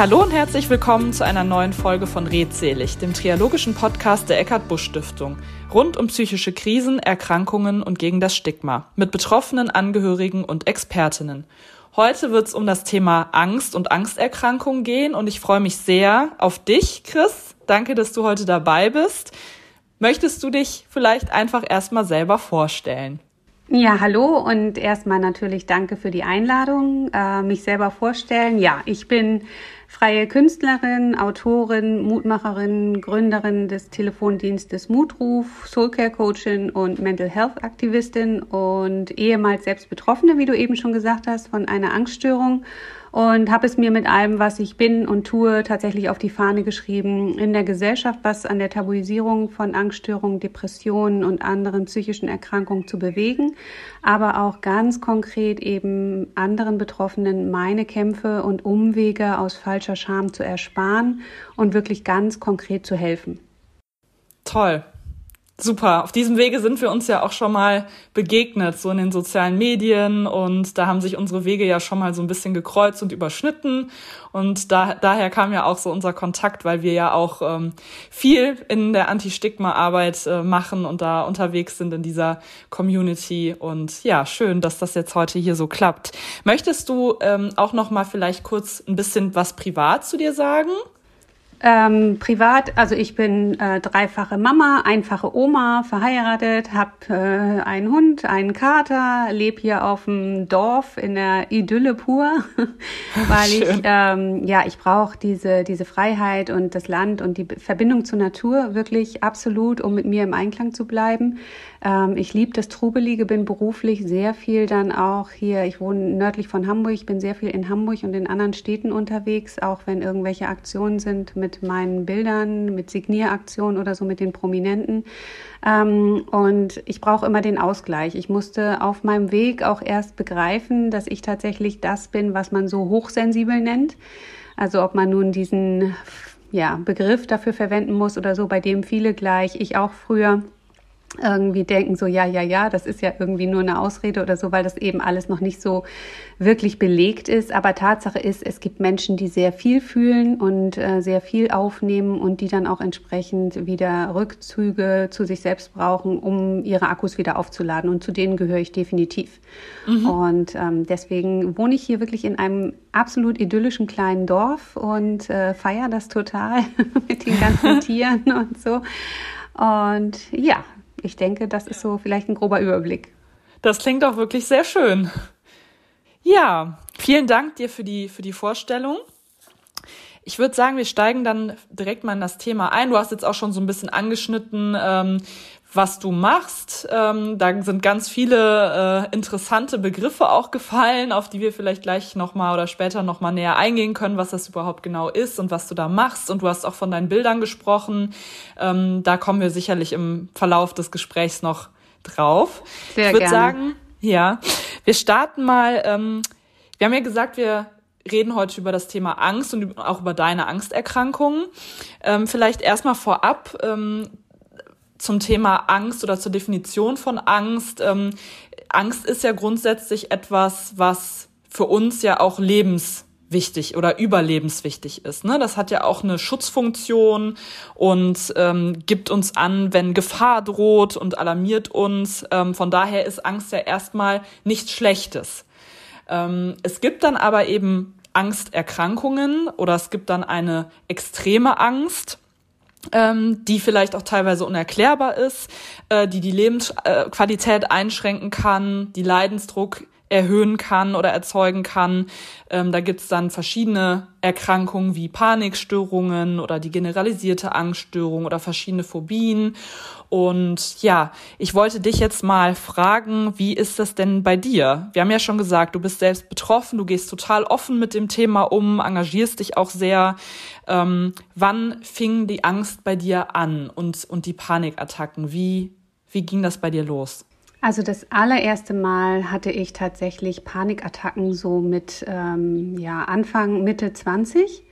Hallo und herzlich willkommen zu einer neuen Folge von Redselig, dem triologischen Podcast der Eckhard Busch Stiftung. Rund um psychische Krisen, Erkrankungen und gegen das Stigma. Mit betroffenen Angehörigen und Expertinnen. Heute wird es um das Thema Angst und Angsterkrankungen gehen und ich freue mich sehr auf dich, Chris. Danke, dass du heute dabei bist. Möchtest du dich vielleicht einfach erstmal selber vorstellen? Ja, hallo und erstmal natürlich danke für die Einladung, äh, mich selber vorstellen. Ja, ich bin freie Künstlerin, Autorin, Mutmacherin, Gründerin des Telefondienstes Mutruf, Soulcare Coachin und Mental Health Aktivistin und ehemals selbst Betroffene, wie du eben schon gesagt hast, von einer Angststörung und habe es mir mit allem, was ich bin und tue, tatsächlich auf die Fahne geschrieben, in der Gesellschaft was an der Tabuisierung von Angststörungen, Depressionen und anderen psychischen Erkrankungen zu bewegen, aber auch ganz konkret eben anderen Betroffenen meine Kämpfe und Umwege aus falscher Scham zu ersparen und wirklich ganz konkret zu helfen. Toll. Super. Auf diesem Wege sind wir uns ja auch schon mal begegnet, so in den sozialen Medien. Und da haben sich unsere Wege ja schon mal so ein bisschen gekreuzt und überschnitten. Und da, daher kam ja auch so unser Kontakt, weil wir ja auch ähm, viel in der Anti-Stigma-Arbeit äh, machen und da unterwegs sind in dieser Community. Und ja, schön, dass das jetzt heute hier so klappt. Möchtest du ähm, auch noch mal vielleicht kurz ein bisschen was privat zu dir sagen? Ähm, privat, also ich bin äh, dreifache Mama, einfache Oma, verheiratet, habe äh, einen Hund, einen Kater, lebe hier auf dem Dorf in der Idylle pur, weil Schön. ich ähm, ja ich brauche diese diese Freiheit und das Land und die Verbindung zur Natur wirklich absolut, um mit mir im Einklang zu bleiben. Ähm, ich liebe das Trubelige, bin beruflich sehr viel dann auch hier. Ich wohne nördlich von Hamburg, bin sehr viel in Hamburg und in anderen Städten unterwegs, auch wenn irgendwelche Aktionen sind mit meinen Bildern, mit Signieraktionen oder so mit den Prominenten. Ähm, und ich brauche immer den Ausgleich. Ich musste auf meinem Weg auch erst begreifen, dass ich tatsächlich das bin, was man so hochsensibel nennt. Also ob man nun diesen ja, Begriff dafür verwenden muss oder so, bei dem viele gleich, ich auch früher irgendwie denken, so ja, ja, ja, das ist ja irgendwie nur eine Ausrede oder so, weil das eben alles noch nicht so wirklich belegt ist. Aber Tatsache ist, es gibt Menschen, die sehr viel fühlen und äh, sehr viel aufnehmen und die dann auch entsprechend wieder Rückzüge zu sich selbst brauchen, um ihre Akkus wieder aufzuladen. Und zu denen gehöre ich definitiv. Mhm. Und ähm, deswegen wohne ich hier wirklich in einem absolut idyllischen kleinen Dorf und äh, feiere das total mit den ganzen Tieren und so. Und ja, ich denke, das ist so vielleicht ein grober Überblick. Das klingt auch wirklich sehr schön. Ja, vielen Dank dir für die, für die Vorstellung. Ich würde sagen, wir steigen dann direkt mal in das Thema ein. Du hast jetzt auch schon so ein bisschen angeschnitten, ähm, was du machst. Ähm, da sind ganz viele äh, interessante Begriffe auch gefallen, auf die wir vielleicht gleich nochmal oder später nochmal näher eingehen können, was das überhaupt genau ist und was du da machst. Und du hast auch von deinen Bildern gesprochen. Ähm, da kommen wir sicherlich im Verlauf des Gesprächs noch drauf. Sehr ich würde sagen, ja, wir starten mal. Ähm, wir haben ja gesagt, wir reden heute über das Thema Angst und auch über deine Angsterkrankungen. Ähm, vielleicht erstmal vorab, ähm, zum Thema Angst oder zur Definition von Angst. Ähm, Angst ist ja grundsätzlich etwas, was für uns ja auch lebenswichtig oder überlebenswichtig ist. Ne? Das hat ja auch eine Schutzfunktion und ähm, gibt uns an, wenn Gefahr droht und alarmiert uns. Ähm, von daher ist Angst ja erstmal nichts Schlechtes. Ähm, es gibt dann aber eben Angsterkrankungen oder es gibt dann eine extreme Angst ähm, die vielleicht auch teilweise unerklärbar ist, äh, die die Lebensqualität einschränken kann, die Leidensdruck erhöhen kann oder erzeugen kann. Ähm, da gibt's dann verschiedene Erkrankungen wie Panikstörungen oder die generalisierte Angststörung oder verschiedene Phobien. Und ja, ich wollte dich jetzt mal fragen, wie ist das denn bei dir? Wir haben ja schon gesagt, du bist selbst betroffen, du gehst total offen mit dem Thema um, engagierst dich auch sehr. Ähm, wann fing die Angst bei dir an und, und die Panikattacken? Wie, wie ging das bei dir los? Also das allererste Mal hatte ich tatsächlich Panikattacken so mit ähm, ja, Anfang, Mitte 20.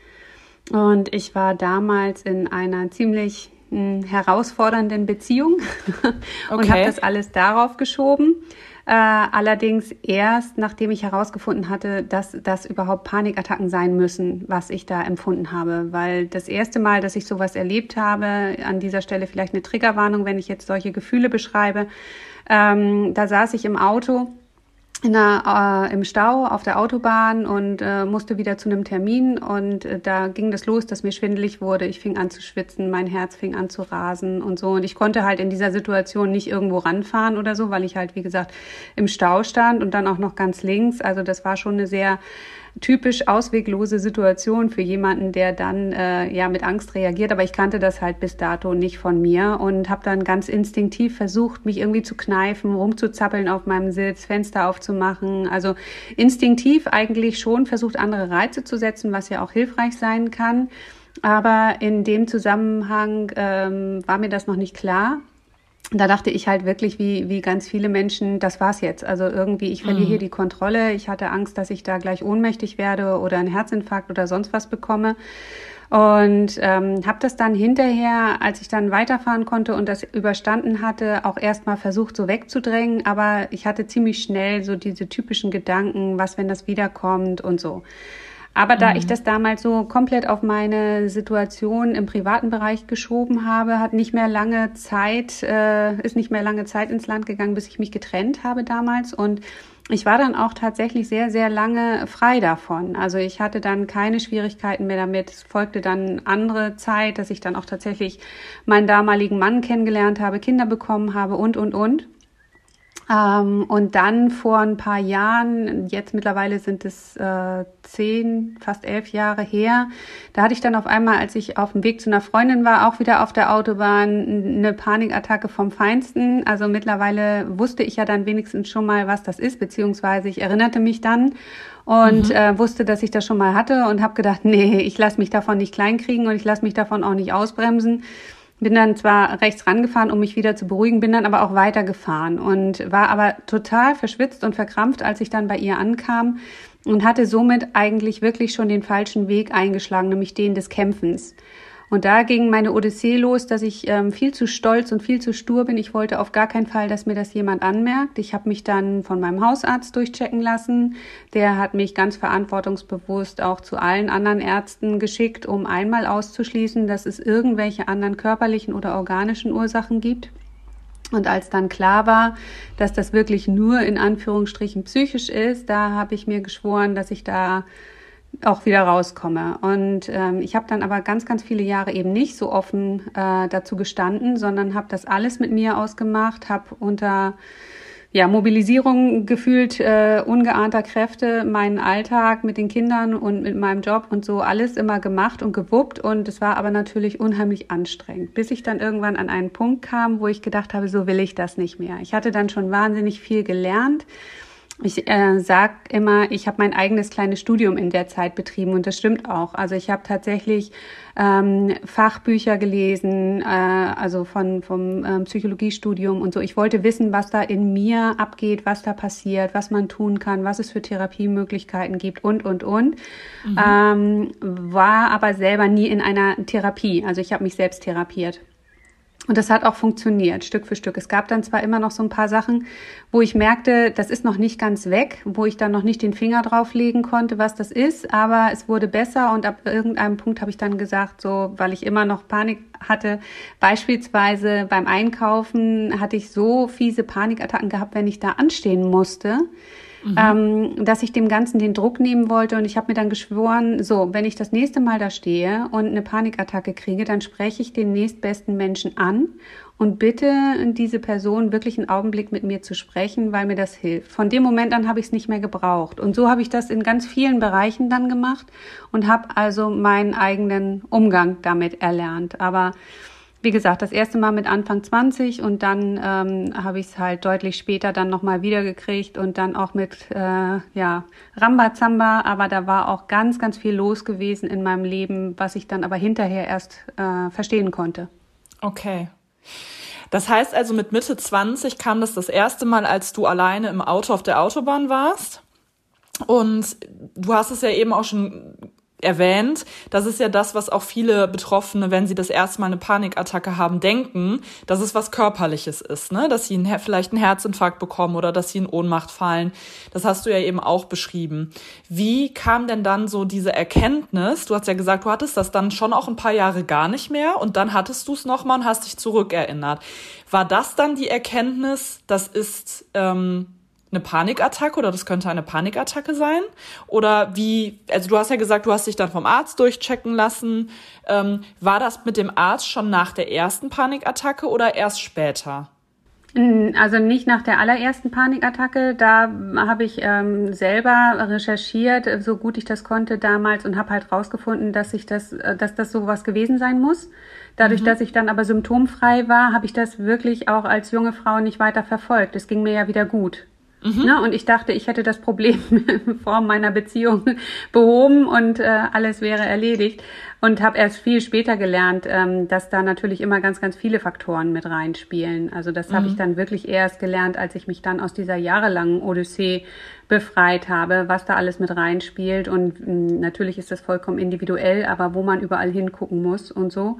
Und ich war damals in einer ziemlich mh, hm, herausfordernden Beziehung und okay. habe das alles darauf geschoben. Äh, allerdings erst, nachdem ich herausgefunden hatte, dass das überhaupt Panikattacken sein müssen, was ich da empfunden habe. Weil das erste Mal, dass ich sowas erlebt habe, an dieser Stelle vielleicht eine Triggerwarnung, wenn ich jetzt solche Gefühle beschreibe, ähm, da saß ich im Auto in der, äh, im Stau auf der Autobahn und äh, musste wieder zu einem Termin und äh, da ging das los, dass mir schwindelig wurde. Ich fing an zu schwitzen, mein Herz fing an zu rasen und so und ich konnte halt in dieser Situation nicht irgendwo ranfahren oder so, weil ich halt wie gesagt im Stau stand und dann auch noch ganz links. Also das war schon eine sehr typisch ausweglose Situation für jemanden, der dann äh, ja mit Angst reagiert. Aber ich kannte das halt bis dato nicht von mir und habe dann ganz instinktiv versucht, mich irgendwie zu kneifen, rumzuzappeln auf meinem Sitz, Fenster aufzumachen. Also instinktiv eigentlich schon versucht, andere Reize zu setzen, was ja auch hilfreich sein kann. Aber in dem Zusammenhang ähm, war mir das noch nicht klar da dachte ich halt wirklich, wie, wie ganz viele Menschen, das war's jetzt. Also irgendwie, ich verliere mhm. hier die Kontrolle. Ich hatte Angst, dass ich da gleich ohnmächtig werde oder einen Herzinfarkt oder sonst was bekomme. Und ähm, habe das dann hinterher, als ich dann weiterfahren konnte und das überstanden hatte, auch erstmal versucht, so wegzudrängen. Aber ich hatte ziemlich schnell so diese typischen Gedanken, was, wenn das wiederkommt und so. Aber da mhm. ich das damals so komplett auf meine Situation im privaten Bereich geschoben habe, hat nicht mehr lange Zeit, äh, ist nicht mehr lange Zeit ins Land gegangen, bis ich mich getrennt habe damals. Und ich war dann auch tatsächlich sehr, sehr lange frei davon. Also ich hatte dann keine Schwierigkeiten mehr damit. Es folgte dann andere Zeit, dass ich dann auch tatsächlich meinen damaligen Mann kennengelernt habe, Kinder bekommen habe und, und, und. Ähm, und dann vor ein paar Jahren, jetzt mittlerweile sind es äh, zehn, fast elf Jahre her, da hatte ich dann auf einmal, als ich auf dem Weg zu einer Freundin war, auch wieder auf der Autobahn eine Panikattacke vom Feinsten. Also mittlerweile wusste ich ja dann wenigstens schon mal, was das ist, beziehungsweise ich erinnerte mich dann und mhm. äh, wusste, dass ich das schon mal hatte und habe gedacht, nee, ich lasse mich davon nicht kleinkriegen und ich lasse mich davon auch nicht ausbremsen. Bin dann zwar rechts rangefahren, um mich wieder zu beruhigen, bin dann aber auch weitergefahren und war aber total verschwitzt und verkrampft, als ich dann bei ihr ankam und hatte somit eigentlich wirklich schon den falschen Weg eingeschlagen, nämlich den des Kämpfens. Und da ging meine Odyssee los, dass ich ähm, viel zu stolz und viel zu stur bin. Ich wollte auf gar keinen Fall, dass mir das jemand anmerkt. Ich habe mich dann von meinem Hausarzt durchchecken lassen. Der hat mich ganz verantwortungsbewusst auch zu allen anderen Ärzten geschickt, um einmal auszuschließen, dass es irgendwelche anderen körperlichen oder organischen Ursachen gibt. Und als dann klar war, dass das wirklich nur in Anführungsstrichen psychisch ist, da habe ich mir geschworen, dass ich da auch wieder rauskomme. Und ähm, ich habe dann aber ganz, ganz viele Jahre eben nicht so offen äh, dazu gestanden, sondern habe das alles mit mir ausgemacht, habe unter ja, Mobilisierung gefühlt äh, ungeahnter Kräfte meinen Alltag mit den Kindern und mit meinem Job und so alles immer gemacht und gewuppt und es war aber natürlich unheimlich anstrengend, bis ich dann irgendwann an einen Punkt kam, wo ich gedacht habe, so will ich das nicht mehr. Ich hatte dann schon wahnsinnig viel gelernt ich äh, sage immer, ich habe mein eigenes kleines Studium in der Zeit betrieben und das stimmt auch. Also ich habe tatsächlich ähm, Fachbücher gelesen, äh, also von vom ähm, Psychologiestudium und so. Ich wollte wissen, was da in mir abgeht, was da passiert, was man tun kann, was es für Therapiemöglichkeiten gibt und und und. Mhm. Ähm, war aber selber nie in einer Therapie. Also ich habe mich selbst therapiert. Und das hat auch funktioniert, Stück für Stück. Es gab dann zwar immer noch so ein paar Sachen, wo ich merkte, das ist noch nicht ganz weg, wo ich dann noch nicht den Finger drauflegen konnte, was das ist, aber es wurde besser und ab irgendeinem Punkt habe ich dann gesagt, so, weil ich immer noch Panik hatte, beispielsweise beim Einkaufen hatte ich so fiese Panikattacken gehabt, wenn ich da anstehen musste mhm. ähm, dass ich dem Ganzen den Druck nehmen wollte. Und ich habe mir dann geschworen, so, wenn ich das nächste Mal da stehe und eine Panikattacke kriege, dann spreche ich den nächstbesten Menschen an und bitte diese Person wirklich einen Augenblick mit mir zu sprechen, weil mir das hilft. Von dem Moment an habe ich es nicht mehr gebraucht. Und so habe ich das in ganz vielen Bereichen dann gemacht und habe also meinen eigenen Umgang damit erlernt. Aber wie gesagt, das erste Mal mit Anfang 20 und dann ähm, habe ich es halt deutlich später dann nochmal wiedergekriegt und dann auch mit äh, ja, Rambazamba, aber da war auch ganz, ganz viel los gewesen in meinem Leben, was ich dann aber hinterher erst äh, verstehen konnte. Okay. Das heißt also, mit Mitte 20 kam das das erste Mal, als du alleine im Auto auf der Autobahn warst. Und du hast es ja eben auch schon erwähnt. Das ist ja das, was auch viele Betroffene, wenn sie das erste Mal eine Panikattacke haben, denken, dass es was Körperliches ist, ne? Dass sie einen, vielleicht einen Herzinfarkt bekommen oder dass sie in Ohnmacht fallen. Das hast du ja eben auch beschrieben. Wie kam denn dann so diese Erkenntnis? Du hast ja gesagt, du hattest das dann schon auch ein paar Jahre gar nicht mehr und dann hattest du es nochmal und hast dich zurückerinnert. War das dann die Erkenntnis, das ist ähm, eine Panikattacke oder das könnte eine Panikattacke sein? Oder wie, also du hast ja gesagt, du hast dich dann vom Arzt durchchecken lassen. Ähm, war das mit dem Arzt schon nach der ersten Panikattacke oder erst später? Also nicht nach der allerersten Panikattacke. Da habe ich ähm, selber recherchiert, so gut ich das konnte damals und habe halt rausgefunden, dass ich das, äh, dass das sowas gewesen sein muss. Dadurch, mhm. dass ich dann aber symptomfrei war, habe ich das wirklich auch als junge Frau nicht weiter verfolgt. Es ging mir ja wieder gut. Mhm. Ne? Und ich dachte, ich hätte das Problem in Form meiner Beziehung behoben und äh, alles wäre erledigt. Und habe erst viel später gelernt, ähm, dass da natürlich immer ganz, ganz viele Faktoren mit reinspielen. Also das mhm. habe ich dann wirklich erst gelernt, als ich mich dann aus dieser jahrelangen Odyssee befreit habe, was da alles mit reinspielt. Und mh, hm, natürlich ist das vollkommen individuell, aber wo man überall hingucken muss und so.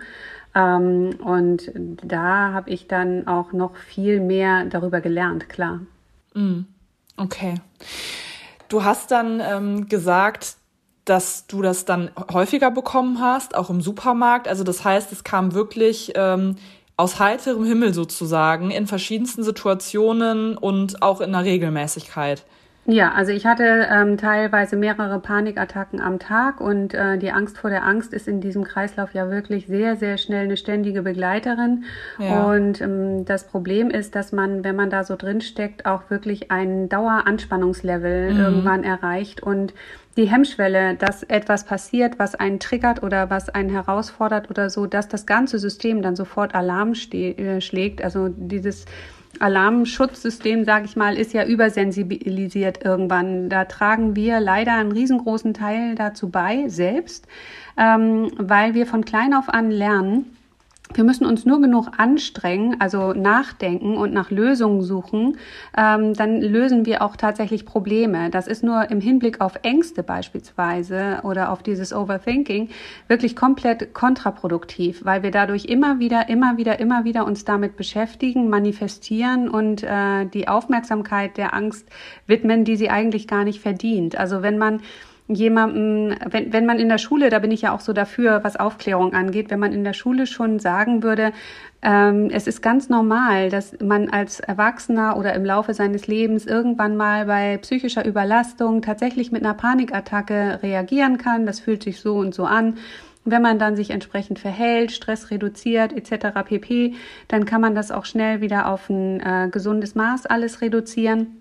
Ähm, und da habe ich dann auch noch viel mehr darüber gelernt, klar. Mm, okay. Du hast dann ähm, gesagt, dass du das dann häufiger bekommen hast, auch im Supermarkt. Also das heißt, es kam wirklich ähm, aus heiterem Himmel sozusagen in verschiedensten Situationen und auch in der Regelmäßigkeit. Ja, also ich hatte ähm, teilweise mehrere Panikattacken am Tag und äh, die Angst vor der Angst ist in diesem Kreislauf ja wirklich sehr, sehr schnell eine ständige Begleiterin. Ja. Und ähm, das Problem ist, dass man, wenn man da so drin steckt, auch wirklich ein Daueranspannungslevel mhm. irgendwann erreicht und die Hemmschwelle, dass etwas passiert, was einen triggert oder was einen herausfordert oder so, dass das ganze System dann sofort Alarm äh, schlägt. Also dieses Alarmschutzsystem, sage ich mal, ist ja übersensibilisiert irgendwann. Da tragen wir leider einen riesengroßen Teil dazu bei, selbst, ähm, weil wir von klein auf an lernen, wir müssen uns nur genug anstrengen, also nachdenken und nach Lösungen suchen, ähm, dann lösen wir auch tatsächlich Probleme. Das ist nur im Hinblick auf Ängste beispielsweise oder auf dieses Overthinking wirklich komplett kontraproduktiv, weil wir dadurch immer wieder, immer wieder, immer wieder uns damit beschäftigen, manifestieren und äh, die Aufmerksamkeit der Angst widmen, die sie eigentlich gar nicht verdient. Also wenn man jemandem, wenn, wenn man in der Schule, da bin ich ja auch so dafür, was Aufklärung angeht, wenn man in der Schule schon sagen würde, ähm, es ist ganz normal, dass man als Erwachsener oder im Laufe seines Lebens irgendwann mal bei psychischer Überlastung tatsächlich mit einer Panikattacke reagieren kann. Das fühlt sich so und so an. Wenn man dann sich entsprechend verhält, Stress reduziert etc. pp, dann kann man das auch schnell wieder auf ein äh, gesundes Maß alles reduzieren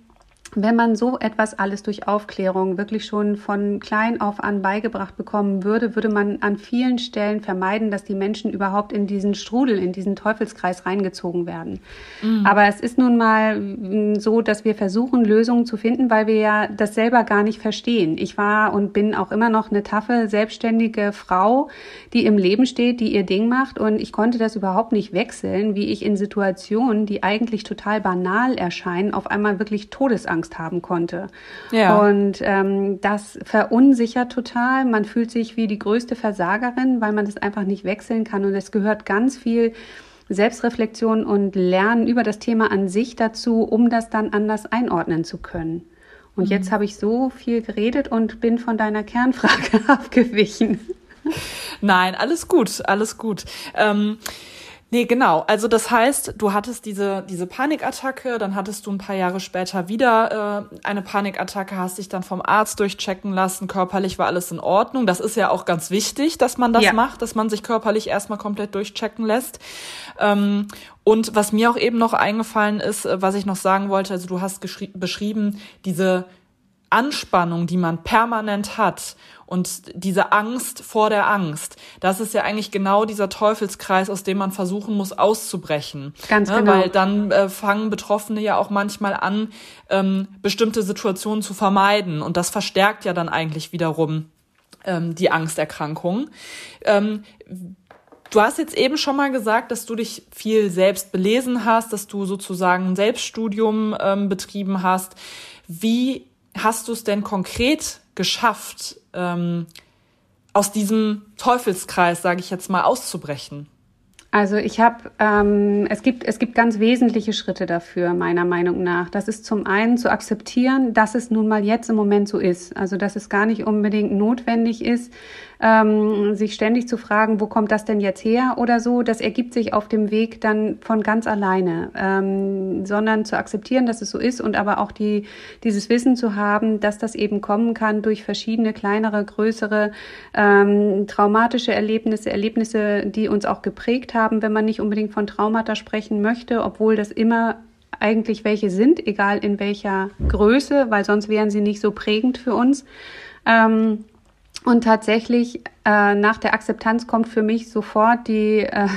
wenn man so etwas alles durch Aufklärung wirklich schon von klein auf an beigebracht bekommen würde, würde man an vielen Stellen vermeiden, dass die Menschen überhaupt in diesen Strudel, in diesen Teufelskreis reingezogen werden. Mhm. Aber es ist nun mal mm, so, dass wir versuchen, Lösungen zu finden, weil wir ja das selber gar nicht verstehen. Ich war und bin auch immer noch eine taffe, selbstständige Frau, die im Leben steht, die ihr Ding macht und ich konnte das überhaupt nicht wechseln, wie ich in Situationen, die eigentlich total banal erscheinen, auf einmal wirklich Todesangst Angst haben konnte. Ja. Und ähm, das verunsichert total. Man fühlt sich wie die größte Versagerin, weil man das einfach nicht wechseln kann. Und es gehört ganz viel Selbstreflexion und Lernen über das Thema an sich dazu, um das dann anders einordnen zu können. Und mhm. jetzt habe ich so viel geredet und bin von deiner Kernfrage abgewichen. Nein, alles gut, alles gut. Ähm Nee, genau. Also das heißt, du hattest diese, diese Panikattacke, dann hattest du ein paar Jahre später wieder äh, eine Panikattacke, hast dich dann vom Arzt durchchecken lassen, körperlich war alles in Ordnung. Das ist ja auch ganz wichtig, dass man das ja. macht, dass man sich körperlich erstmal komplett durchchecken lässt. Ähm, und was mir auch eben noch eingefallen ist, äh, was ich noch sagen wollte, also du hast beschrieben, diese Anspannung, die man permanent hat und diese Angst vor der Angst, das ist ja eigentlich genau dieser Teufelskreis, aus dem man versuchen muss auszubrechen. Ganz ne? genau. Weil dann äh, fangen Betroffene ja auch manchmal an, ähm, bestimmte Situationen zu vermeiden. Und das verstärkt ja dann eigentlich wiederum ähm, die Angsterkrankung. Ähm, Du hast jetzt eben schon mal gesagt, dass du dich viel selbst belesen hast, dass du sozusagen ein Selbststudium ähm, betrieben hast. Wie hast du es denn konkret geschafft, ähm, aus diesem Teufelskreis, sage ich jetzt mal, auszubrechen? Also ich habe, ähm, es gibt es gibt ganz wesentliche Schritte dafür meiner Meinung nach. Das ist zum einen zu akzeptieren, dass es nun mal jetzt im Moment so ist. Also dass es gar nicht unbedingt notwendig ist, ähm, sich ständig zu fragen, wo kommt das denn jetzt her oder so. Das ergibt sich auf dem Weg dann von ganz alleine, ähm, sondern zu akzeptieren, dass es so ist und aber auch die dieses Wissen zu haben, dass das eben kommen kann durch verschiedene kleinere, größere ähm, traumatische Erlebnisse, Erlebnisse, die uns auch geprägt haben wenn man nicht unbedingt von Traumata sprechen möchte, obwohl das immer eigentlich welche sind, egal in welcher Größe, weil sonst wären sie nicht so prägend für uns. Ähm, und tatsächlich äh, nach der Akzeptanz kommt für mich sofort die äh,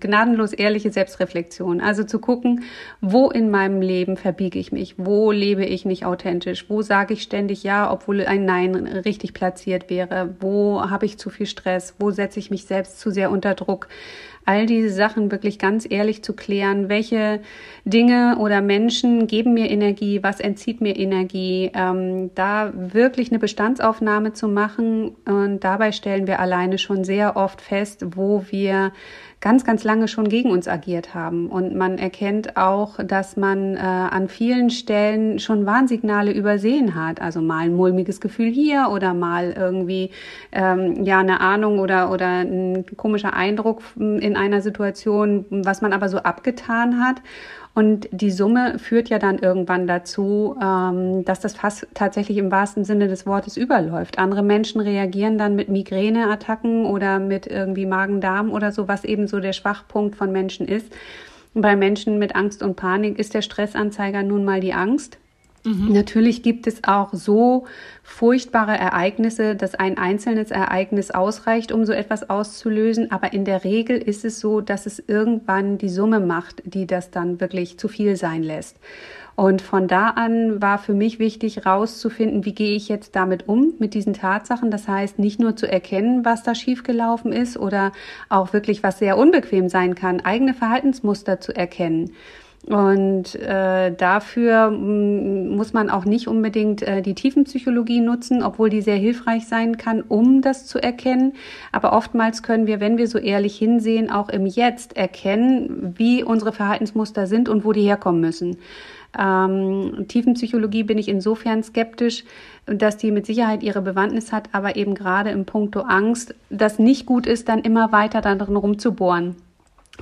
gnadenlos ehrliche Selbstreflexion. Also zu gucken, wo in meinem Leben verbiege ich mich, wo lebe ich nicht authentisch, wo sage ich ständig ja, obwohl ein Nein richtig platziert wäre, wo habe ich zu viel Stress, wo setze ich mich selbst zu sehr unter Druck all diese Sachen wirklich ganz ehrlich zu klären. Welche Dinge oder Menschen geben mir Energie? Was entzieht mir Energie? Ähm, da wirklich eine Bestandsaufnahme zu machen. Und dabei stellen wir alleine schon sehr oft fest, wo wir ganz, ganz lange schon gegen uns agiert haben. Und man erkennt auch, dass man äh, an vielen Stellen schon Warnsignale übersehen hat. Also mal ein mulmiges Gefühl hier oder mal irgendwie ähm, ja eine Ahnung oder, oder ein komischer Eindruck in einer Situation, was man aber so abgetan hat. Und die Summe führt ja dann irgendwann dazu, ähm, dass das Fass tatsächlich im wahrsten Sinne des Wortes überläuft. Andere Menschen reagieren dann mit Migräneattacken oder mit irgendwie Magen-Darm oder so, was eben so der Schwachpunkt von Menschen ist. Bei Menschen mit Angst und Panik ist der Stressanzeiger nun mal die Angst. Mhm. Natürlich gibt es auch so furchtbare Ereignisse, dass ein einzelnes Ereignis ausreicht, um so etwas auszulösen. Aber in der Regel ist es so, dass es irgendwann die Summe macht, die das dann wirklich zu viel sein lässt. Und von da an war für mich wichtig, rauszufinden, wie gehe ich jetzt damit um, mit diesen Tatsachen. Das heißt, nicht nur zu erkennen, was da schiefgelaufen ist oder auch wirklich, was sehr unbequem sein kann, eigene Verhaltensmuster zu erkennen. Und äh, dafür mm, muss man auch nicht unbedingt äh, die Tiefenpsychologie nutzen, obwohl die sehr hilfreich sein kann, um das zu erkennen. Aber oftmals können wir, wenn wir so ehrlich hinsehen, auch im Jetzt erkennen, wie unsere Verhaltensmuster sind und wo die herkommen müssen. Ähm, Tiefenpsychologie bin ich insofern skeptisch, dass die mit Sicherheit ihre Bewandtnis hat, aber eben gerade im Punkto Angst, das nicht gut ist, dann immer weiter darin rumzubohren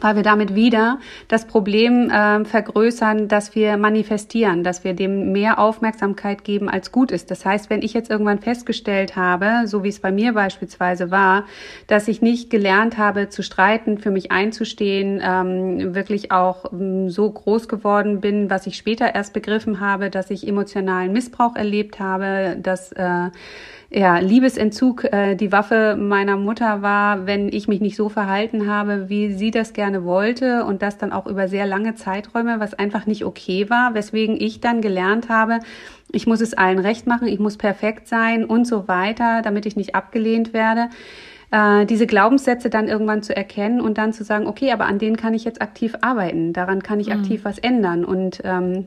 weil wir damit wieder das Problem äh, vergrößern, dass wir manifestieren, dass wir dem mehr Aufmerksamkeit geben, als gut ist. Das heißt, wenn ich jetzt irgendwann festgestellt habe, so wie es bei mir beispielsweise war, dass ich nicht gelernt habe zu streiten, für mich einzustehen, ähm, wirklich auch ähm, so groß geworden bin, was ich später erst begriffen habe, dass ich emotionalen Missbrauch erlebt habe, dass äh, ja, Liebesentzug äh, die Waffe meiner Mutter war, wenn ich mich nicht so verhalten habe, wie sie das gerne wollte und das dann auch über sehr lange Zeiträume, was einfach nicht okay war, weswegen ich dann gelernt habe, ich muss es allen recht machen, ich muss perfekt sein und so weiter, damit ich nicht abgelehnt werde. Äh, diese Glaubenssätze dann irgendwann zu erkennen und dann zu sagen, okay, aber an denen kann ich jetzt aktiv arbeiten, daran kann ich mhm. aktiv was ändern und ähm,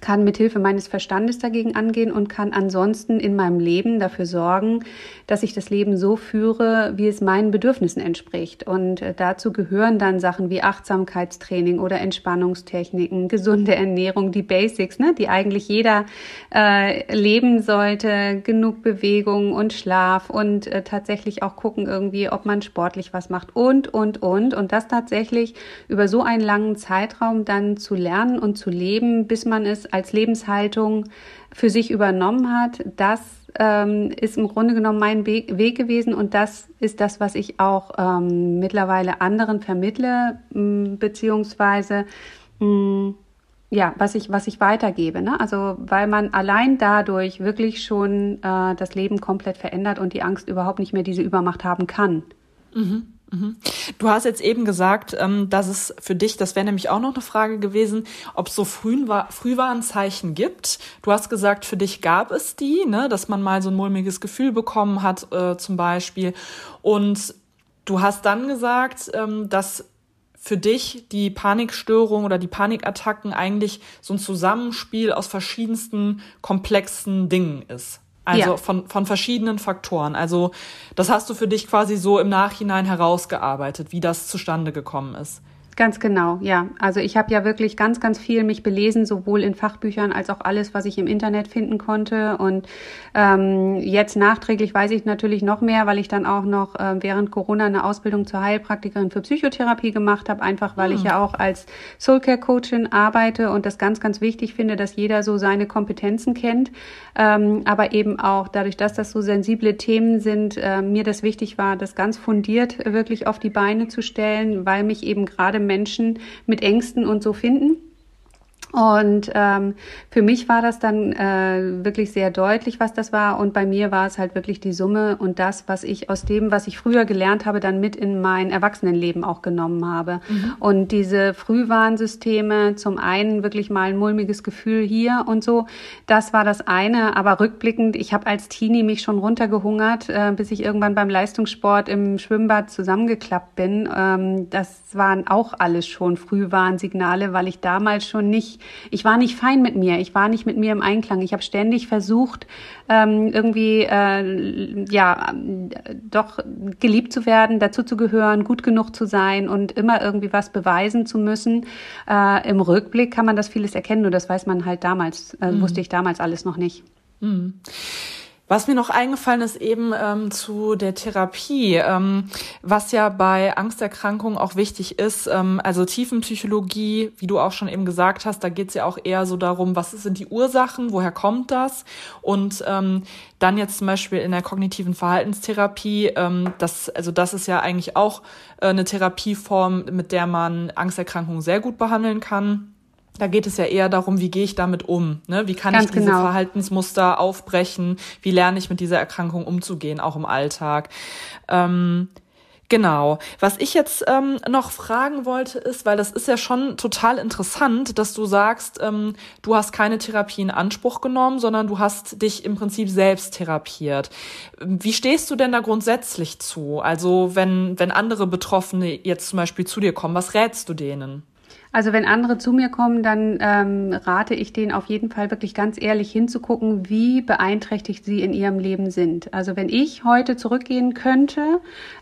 kann mit Hilfe meines Verstandes dagegen angehen und kann ansonsten in meinem Leben dafür sorgen, dass ich das Leben so führe, wie es meinen Bedürfnissen entspricht. Und äh, dazu gehören dann Sachen wie Achtsamkeitstraining oder Entspannungstechniken, gesunde Ernährung, die Basics, ne, die eigentlich jeder äh, leben sollte, genug Bewegung und Schlaf und äh, tatsächlich auch gucken irgendwie, ob man sportlich was macht und, und, und. Und das tatsächlich über so einen langen Zeitraum dann zu lernen und zu leben, bis man es als Lebenshaltung für sich übernommen hat, das ähm, ist im Grunde genommen mein Weg gewesen und das ist das, was ich auch ähm, mittlerweile anderen vermittle, mh, beziehungsweise mh, ja, was ich, was ich weitergebe. Ne? Also weil man allein dadurch wirklich schon äh, das Leben komplett verändert und die Angst überhaupt nicht mehr diese Übermacht haben kann. Mhm. Mhm. Du hast jetzt eben gesagt, ähm, dass es für dich, das wäre nämlich auch noch eine Frage gewesen, ob es so Frühwarnzeichen gibt. Du hast gesagt, für dich gab es die, ne, dass man mal so ein mulmiges Gefühl bekommen hat, äh, zum Beispiel. Und du hast dann gesagt, ähm, dass für dich die Panikstörung oder die Panikattacken eigentlich so ein Zusammenspiel aus verschiedensten komplexen Dingen ist. Also ja. von, von verschiedenen Faktoren. Also das hast du für dich quasi so im Nachhinein herausgearbeitet, wie das zustande gekommen ist. Ganz genau, ja. Also ich habe ja wirklich ganz, ganz viel mich belesen, sowohl in Fachbüchern als auch alles, was ich im Internet finden konnte. Und ähm, jetzt nachträglich weiß ich natürlich noch mehr, weil ich dann auch noch äh, während Corona eine Ausbildung zur Heilpraktikerin für Psychotherapie gemacht habe, einfach weil hm. ich ja auch als Soulcare-Coachin arbeite und das ganz, ganz wichtig finde, dass jeder so seine Kompetenzen kennt. Ähm, aber eben auch dadurch, dass das so sensible Themen sind, äh, mir das wichtig war, das ganz fundiert wirklich auf die Beine zu stellen, weil mich eben gerade Menschen mit Ängsten und so finden. Und ähm, für mich war das dann äh, wirklich sehr deutlich, was das war. Und bei mir war es halt wirklich die Summe und das, was ich aus dem, was ich früher gelernt habe, dann mit in mein Erwachsenenleben auch genommen habe. Mhm. Und diese Frühwarnsysteme, zum einen wirklich mal ein mulmiges Gefühl hier und so, das war das eine. Aber rückblickend, ich habe als Teenie mich schon runtergehungert, äh, bis ich irgendwann beim Leistungssport im Schwimmbad zusammengeklappt bin. Ähm, das waren auch alles schon Frühwarnsignale, weil ich damals schon nicht ich war nicht fein mit mir, ich war nicht mit mir im Einklang. Ich habe ständig versucht, ähm, irgendwie äh, ja doch geliebt zu werden, dazu zu gehören, gut genug zu sein und immer irgendwie was beweisen zu müssen. Äh, Im Rückblick kann man das vieles erkennen, nur das weiß man halt damals, äh, mhm. wusste ich damals alles noch nicht. Mhm. Was mir noch eingefallen ist eben ähm, zu der Therapie, ähm, was ja bei Angsterkrankungen auch wichtig ist, ähm, also Tiefenpsychologie, wie du auch schon eben gesagt hast, da geht es ja auch eher so darum, was sind die Ursachen, woher kommt das? Und ähm, dann jetzt zum Beispiel in der kognitiven Verhaltenstherapie, ähm, das, also das ist ja eigentlich auch äh, eine Therapieform, mit der man Angsterkrankungen sehr gut behandeln kann. Da geht es ja eher darum, wie gehe ich damit um? Ne? Wie kann Ganz ich diese genau. Verhaltensmuster aufbrechen? Wie lerne ich mit dieser Erkrankung umzugehen, auch im Alltag? Ähm, Genau. Was ich jetzt ähm, noch fragen wollte, ist, weil das ist ja schon total interessant, dass du sagst, ähm, du hast keine Therapie in Anspruch genommen, sondern du hast dich im Prinzip selbst therapiert. Wie stehst du denn da grundsätzlich zu? Also wenn, wenn andere Betroffene jetzt zum Beispiel zu dir kommen, was rätst du denen? Also wenn andere zu mir kommen, dann ähm, rate ich denen auf jeden Fall wirklich ganz ehrlich hinzugucken, wie beeinträchtigt sie in ihrem Leben sind. Also wenn ich heute zurückgehen könnte,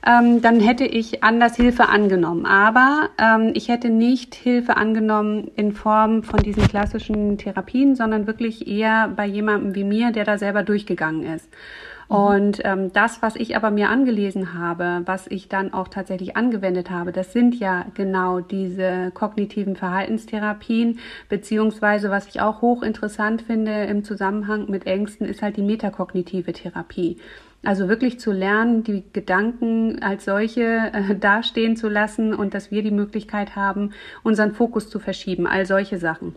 ähm, dann hätte ich anders Hilfe angenommen. Aber ähm, ich hätte nicht Hilfe angenommen in Form von diesen klassischen Therapien, sondern wirklich eher bei jemandem wie mir, der da selber durchgegangen ist. Mhm. Und ähm, das, was ich aber mir angelesen habe, was ich dann auch tatsächlich angewendet habe, das sind ja genau diese kognitiven Verhaltenstherapien, beziehungsweise was ich auch hochinteressant finde im Zusammenhang mit Ängsten, ist halt die metakognitive Therapie. Also wirklich zu lernen, die Gedanken als solche äh, dastehen zu lassen und dass wir die Möglichkeit haben, unseren Fokus zu verschieben, all solche Sachen.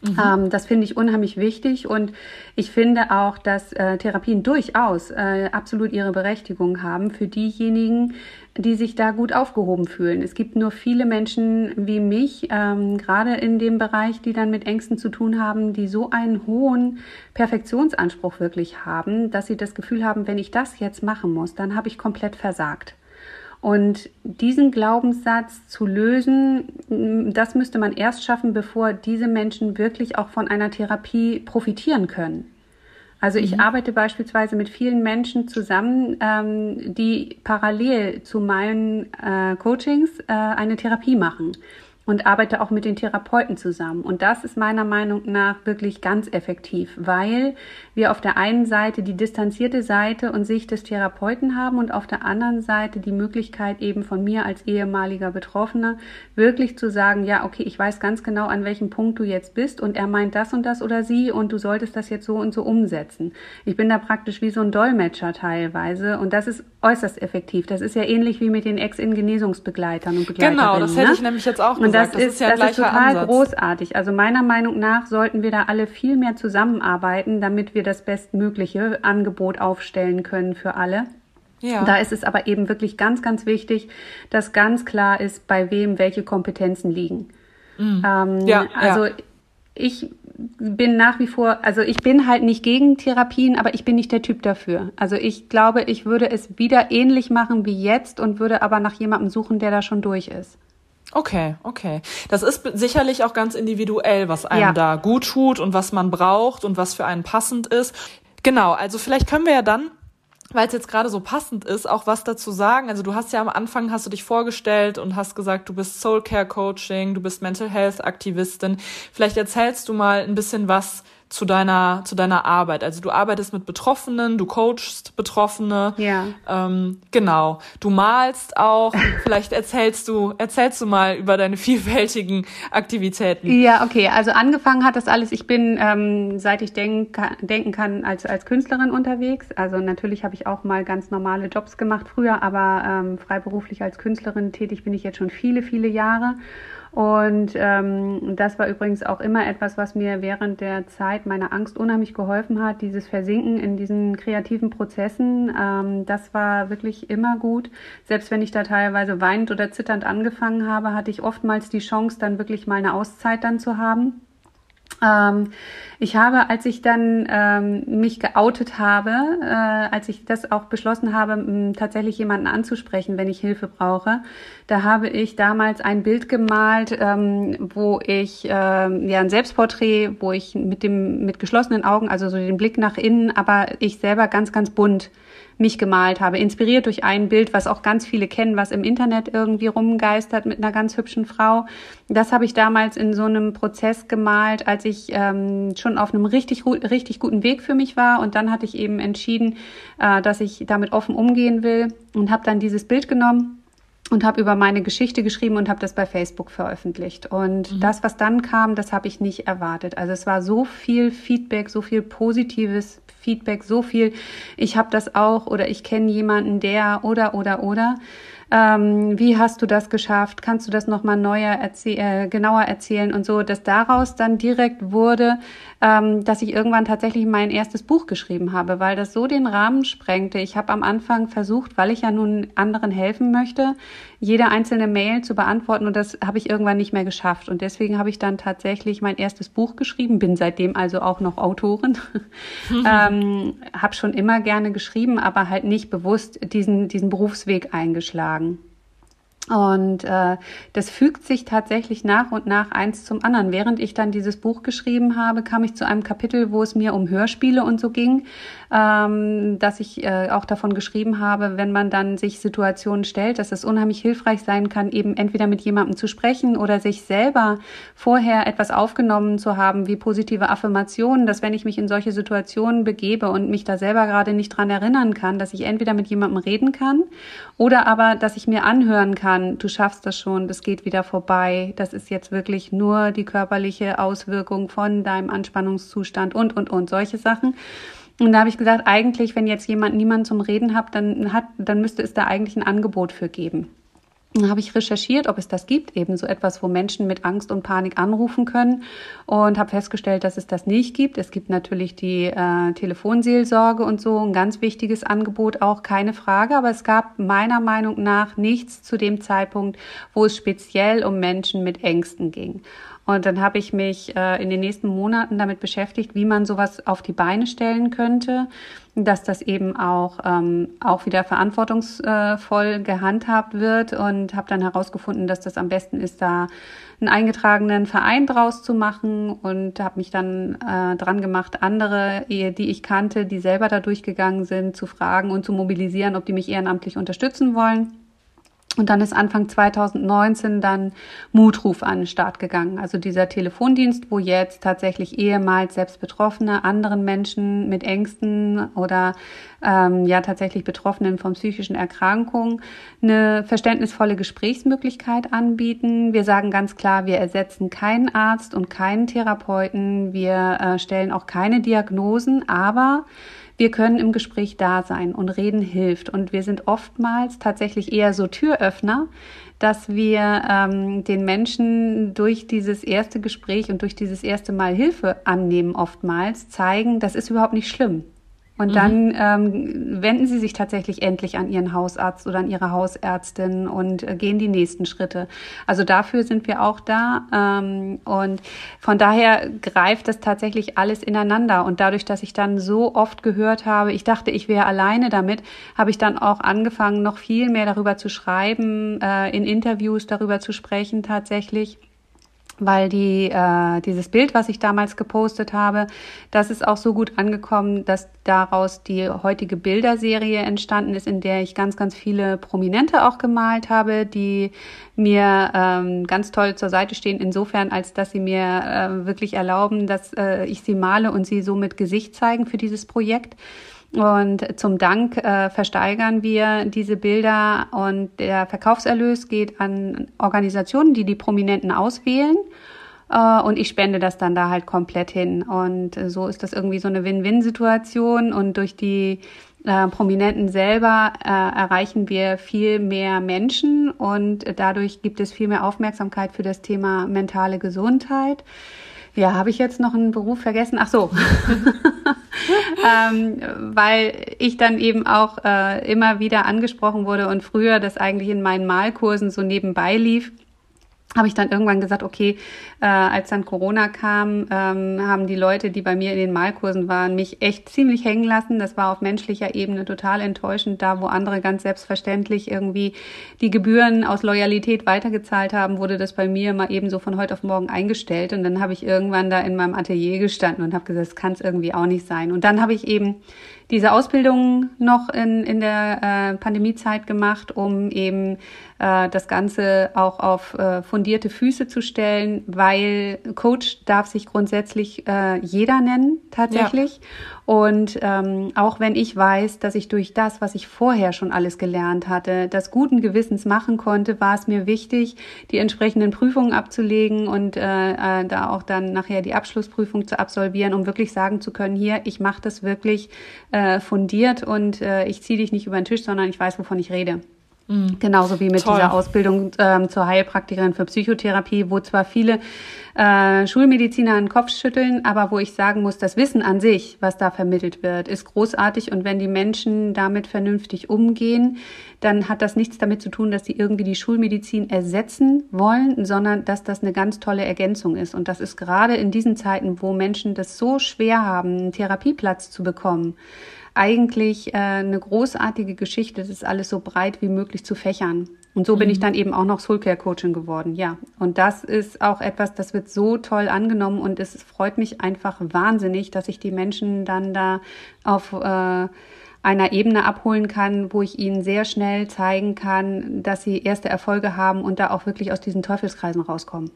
Mhm. Ähm, das finde ich unheimlich wichtig und ich finde auch, dass äh, Therapien durchaus äh, absolut ihre Berechtigung haben für diejenigen, die sich da gut aufgehoben fühlen. Es gibt nur viele Menschen wie mich, ähm, gerade in dem Bereich, die dann mit Ängsten zu tun haben, die so einen hohen Perfektionsanspruch wirklich haben, dass sie das Gefühl haben, wenn ich das jetzt machen muss, dann habe ich komplett versagt. Und diesen Glaubenssatz zu lösen, das müsste man erst schaffen, bevor diese Menschen wirklich auch von einer Therapie profitieren können. Also ich mhm. arbeite beispielsweise mit vielen Menschen zusammen, ähm, die parallel zu meinen äh, Coachings äh, eine Therapie machen und arbeite auch mit den Therapeuten zusammen. Und das ist meiner Meinung nach wirklich ganz effektiv, weil wir auf der einen Seite die distanzierte Seite und Sicht des Therapeuten haben und auf der anderen Seite die Möglichkeit eben von mir als ehemaliger Betroffener wirklich zu sagen, ja, okay, ich weiß ganz genau, an welchem Punkt du jetzt bist und er meint das und das oder sie und du solltest das jetzt so und so umsetzen. Ich bin da praktisch wie so ein Dolmetscher teilweise und das ist äußerst effektiv. Das ist ja ähnlich wie mit den Ex-in-Genesungsbegleitern und Begleiterinnen. Genau, das hätte ne? ich nämlich jetzt auch gesagt das, das ist, ist ja das ist total Ansatz. großartig. Also meiner Meinung nach sollten wir da alle viel mehr zusammenarbeiten, damit wir das bestmögliche Angebot aufstellen können für alle. Ja. Da ist es aber eben wirklich ganz, ganz wichtig, dass ganz klar ist, bei wem welche Kompetenzen liegen. Mhm. Ähm, ja, also ja. ich bin nach wie vor, also ich bin halt nicht gegen Therapien, aber ich bin nicht der Typ dafür. Also ich glaube, ich würde es wieder ähnlich machen wie jetzt und würde aber nach jemandem suchen, der da schon durch ist. Okay, okay. Das ist sicherlich auch ganz individuell, was einem ja. da gut tut und was man braucht und was für einen passend ist. Genau, also vielleicht können wir ja dann weil es jetzt gerade so passend ist, auch was dazu sagen. Also du hast ja am Anfang hast du dich vorgestellt und hast gesagt, du bist Soul Care Coaching, du bist Mental Health Aktivistin. Vielleicht erzählst du mal ein bisschen was zu deiner, zu deiner Arbeit. Also du arbeitest mit Betroffenen, du coachst Betroffene. Ja. Ähm, genau. Du malst auch. Vielleicht erzählst du, erzählst du mal über deine vielfältigen Aktivitäten. Ja, okay. Also angefangen hat das alles. Ich bin, ähm, seit ich denk, denken kann, als, als Künstlerin unterwegs. Also natürlich habe ich auch mal ganz normale Jobs gemacht früher, aber ähm, freiberuflich als Künstlerin tätig bin ich jetzt schon viele, viele Jahre. Und ähm, das war übrigens auch immer etwas, was mir während der Zeit meiner Angst unheimlich geholfen hat, dieses Versinken in diesen kreativen Prozessen. Ähm, das war wirklich immer gut. Selbst wenn ich da teilweise weinend oder zitternd angefangen habe, hatte ich oftmals die Chance, dann wirklich mal eine Auszeit dann zu haben. Ähm, ich habe, als ich dann ähm, mich geoutet habe, äh, als ich das auch beschlossen habe, tatsächlich jemanden anzusprechen, wenn ich Hilfe brauche, da habe ich damals ein Bild gemalt, ähm, wo ich ähm, ja ein Selbstporträt, wo ich mit dem mit geschlossenen Augen, also so den Blick nach innen, aber ich selber ganz ganz bunt mich gemalt habe, inspiriert durch ein Bild, was auch ganz viele kennen, was im Internet irgendwie rumgeistert mit einer ganz hübschen Frau. Das habe ich damals in so einem Prozess gemalt, als ich ähm, schon auf einem richtig, richtig guten Weg für mich war. Und dann hatte ich eben entschieden, äh, dass ich damit offen umgehen will und habe dann dieses Bild genommen und habe über meine Geschichte geschrieben und habe das bei Facebook veröffentlicht. Und mhm. das, was dann kam, das habe ich nicht erwartet. Also es war so viel Feedback, so viel positives Feedback, so viel, ich habe das auch oder ich kenne jemanden, der oder oder oder. Ähm, wie hast du das geschafft? Kannst du das nochmal neuer erzäh äh, genauer erzählen und so, dass daraus dann direkt wurde, ähm, dass ich irgendwann tatsächlich mein erstes Buch geschrieben habe, weil das so den Rahmen sprengte. Ich habe am Anfang versucht, weil ich ja nun anderen helfen möchte, jede einzelne Mail zu beantworten und das habe ich irgendwann nicht mehr geschafft. Und deswegen habe ich dann tatsächlich mein erstes Buch geschrieben, bin seitdem also auch noch Autorin, ähm, habe schon immer gerne geschrieben, aber halt nicht bewusst diesen, diesen Berufsweg eingeschlagen. Und äh, das fügt sich tatsächlich nach und nach eins zum anderen. Während ich dann dieses Buch geschrieben habe, kam ich zu einem Kapitel, wo es mir um Hörspiele und so ging, ähm, dass ich äh, auch davon geschrieben habe, wenn man dann sich Situationen stellt, dass es unheimlich hilfreich sein kann, eben entweder mit jemandem zu sprechen oder sich selber vorher etwas aufgenommen zu haben, wie positive Affirmationen, dass wenn ich mich in solche Situationen begebe und mich da selber gerade nicht dran erinnern kann, dass ich entweder mit jemandem reden kann oder aber, dass ich mir anhören kann, du schaffst das schon, das geht wieder vorbei, das ist jetzt wirklich nur die körperliche Auswirkung von deinem Anspannungszustand und, und, und, solche Sachen. Und da habe ich gesagt, eigentlich, wenn jetzt jemand niemanden zum Reden hat, dann hat, dann müsste es da eigentlich ein Angebot für geben. Dann habe ich recherchiert, ob es das gibt, eben so etwas, wo Menschen mit Angst und Panik anrufen können und habe festgestellt, dass es das nicht gibt. Es gibt natürlich die äh, Telefonseelsorge und so, ein ganz wichtiges Angebot auch, keine Frage, aber es gab meiner Meinung nach nichts zu dem Zeitpunkt, wo es speziell um Menschen mit Ängsten ging. Und dann habe ich mich äh, in den nächsten Monaten damit beschäftigt, wie man sowas auf die Beine stellen könnte, dass das eben auch, ähm, auch wieder verantwortungsvoll gehandhabt wird und habe dann herausgefunden, dass das am besten ist, da einen eingetragenen Verein draus zu machen und habe mich dann äh, dran gemacht, andere, die ich kannte, die selber da durchgegangen sind, zu fragen und zu mobilisieren, ob die mich ehrenamtlich unterstützen wollen. Und dann ist Anfang 2019 dann Mutruf an den Start gegangen. Also dieser Telefondienst, wo jetzt tatsächlich ehemals selbst Betroffene, anderen Menschen mit Ängsten oder ähm, ja tatsächlich Betroffenen von psychischen Erkrankungen eine verständnisvolle Gesprächsmöglichkeit anbieten. Wir sagen ganz klar, wir ersetzen keinen Arzt und keinen Therapeuten. Wir äh, stellen auch keine Diagnosen, aber wir können im Gespräch da sein und reden hilft. Und wir sind oftmals tatsächlich eher so Türöffner, dass wir ähm, den Menschen durch dieses erste Gespräch und durch dieses erste Mal Hilfe annehmen oftmals zeigen, das ist überhaupt nicht schlimm. Und mhm. dann ähm, wenden sie sich tatsächlich endlich an ihren Hausarzt oder an ihre Hausärztin und äh, gehen die nächsten Schritte. Also dafür sind wir auch da. Ähm, und von daher greift das tatsächlich alles ineinander. Und dadurch, dass ich dann so oft gehört habe, ich dachte, ich wäre alleine damit, habe ich dann auch angefangen, noch viel mehr darüber zu schreiben, äh, in Interviews darüber zu sprechen tatsächlich weil die äh, dieses Bild, was ich damals gepostet habe, das ist auch so gut angekommen, dass daraus die heutige Bilderserie entstanden ist, in der ich ganz, ganz viele Prominente auch gemalt habe, die mir ähm, ganz toll zur Seite stehen, insofern, als dass sie mir äh, wirklich erlauben, dass äh, ich sie male und sie so mit Gesicht zeigen für dieses Projekt. Und zum Dank äh, versteigern wir diese Bilder und der Verkaufserlös geht an Organisationen, die die Prominenten auswählen. Äh, und ich spende das dann da halt komplett hin. Und so ist das irgendwie so eine Win-Win-Situation. Und durch die äh, Prominenten selber äh, erreichen wir viel mehr Menschen und dadurch gibt es viel mehr Aufmerksamkeit für das Thema mentale Gesundheit. Ja, habe ich jetzt noch einen Beruf vergessen? Ach so. ähm, weil ich dann eben auch äh, immer wieder angesprochen wurde und früher das eigentlich in meinen Malkursen so nebenbei lief habe ich dann irgendwann gesagt, okay, äh, als dann Corona kam, ähm, haben die Leute, die bei mir in den Malkursen waren, mich echt ziemlich hängen lassen. Das war auf menschlicher Ebene total enttäuschend, da wo andere ganz selbstverständlich irgendwie die Gebühren aus Loyalität weitergezahlt haben, wurde das bei mir mal eben so von heute auf morgen eingestellt. Und dann habe ich irgendwann da in meinem Atelier gestanden und habe gesagt, das kann es irgendwie auch nicht sein. Und dann habe ich eben diese Ausbildung noch in, in der äh, Pandemiezeit gemacht, um eben äh, das Ganze auch auf äh, fundierte Füße zu stellen, weil Coach darf sich grundsätzlich äh, jeder nennen tatsächlich. Ja. Und ähm, auch wenn ich weiß, dass ich durch das, was ich vorher schon alles gelernt hatte, das guten Gewissens machen konnte, war es mir wichtig, die entsprechenden Prüfungen abzulegen und äh, äh, da auch dann nachher die Abschlussprüfung zu absolvieren, um wirklich sagen zu können, hier, ich mache das wirklich äh, fundiert und äh, ich ziehe dich nicht über den Tisch, sondern ich weiß, wovon ich rede. Mhm. Genauso wie mit Toll. dieser Ausbildung ähm, zur Heilpraktikerin für Psychotherapie, wo zwar viele äh, Schulmediziner einen Kopf schütteln, aber wo ich sagen muss, das Wissen an sich, was da vermittelt wird, ist großartig. Und wenn die Menschen damit vernünftig umgehen, dann hat das nichts damit zu tun, dass sie irgendwie die Schulmedizin ersetzen wollen, sondern dass das eine ganz tolle Ergänzung ist. Und das ist gerade in diesen Zeiten, wo Menschen das so schwer haben, einen Therapieplatz zu bekommen, eigentlich äh, eine großartige Geschichte, das ist alles so breit wie möglich zu fächern. Und so bin ich mhm. dann eben auch noch Soulcare Coaching geworden, ja. Und das ist auch etwas, das wird so toll angenommen und es freut mich einfach wahnsinnig, dass ich die Menschen dann da auf äh, einer Ebene abholen kann, wo ich ihnen sehr schnell zeigen kann, dass sie erste Erfolge haben und da auch wirklich aus diesen Teufelskreisen rauskommen.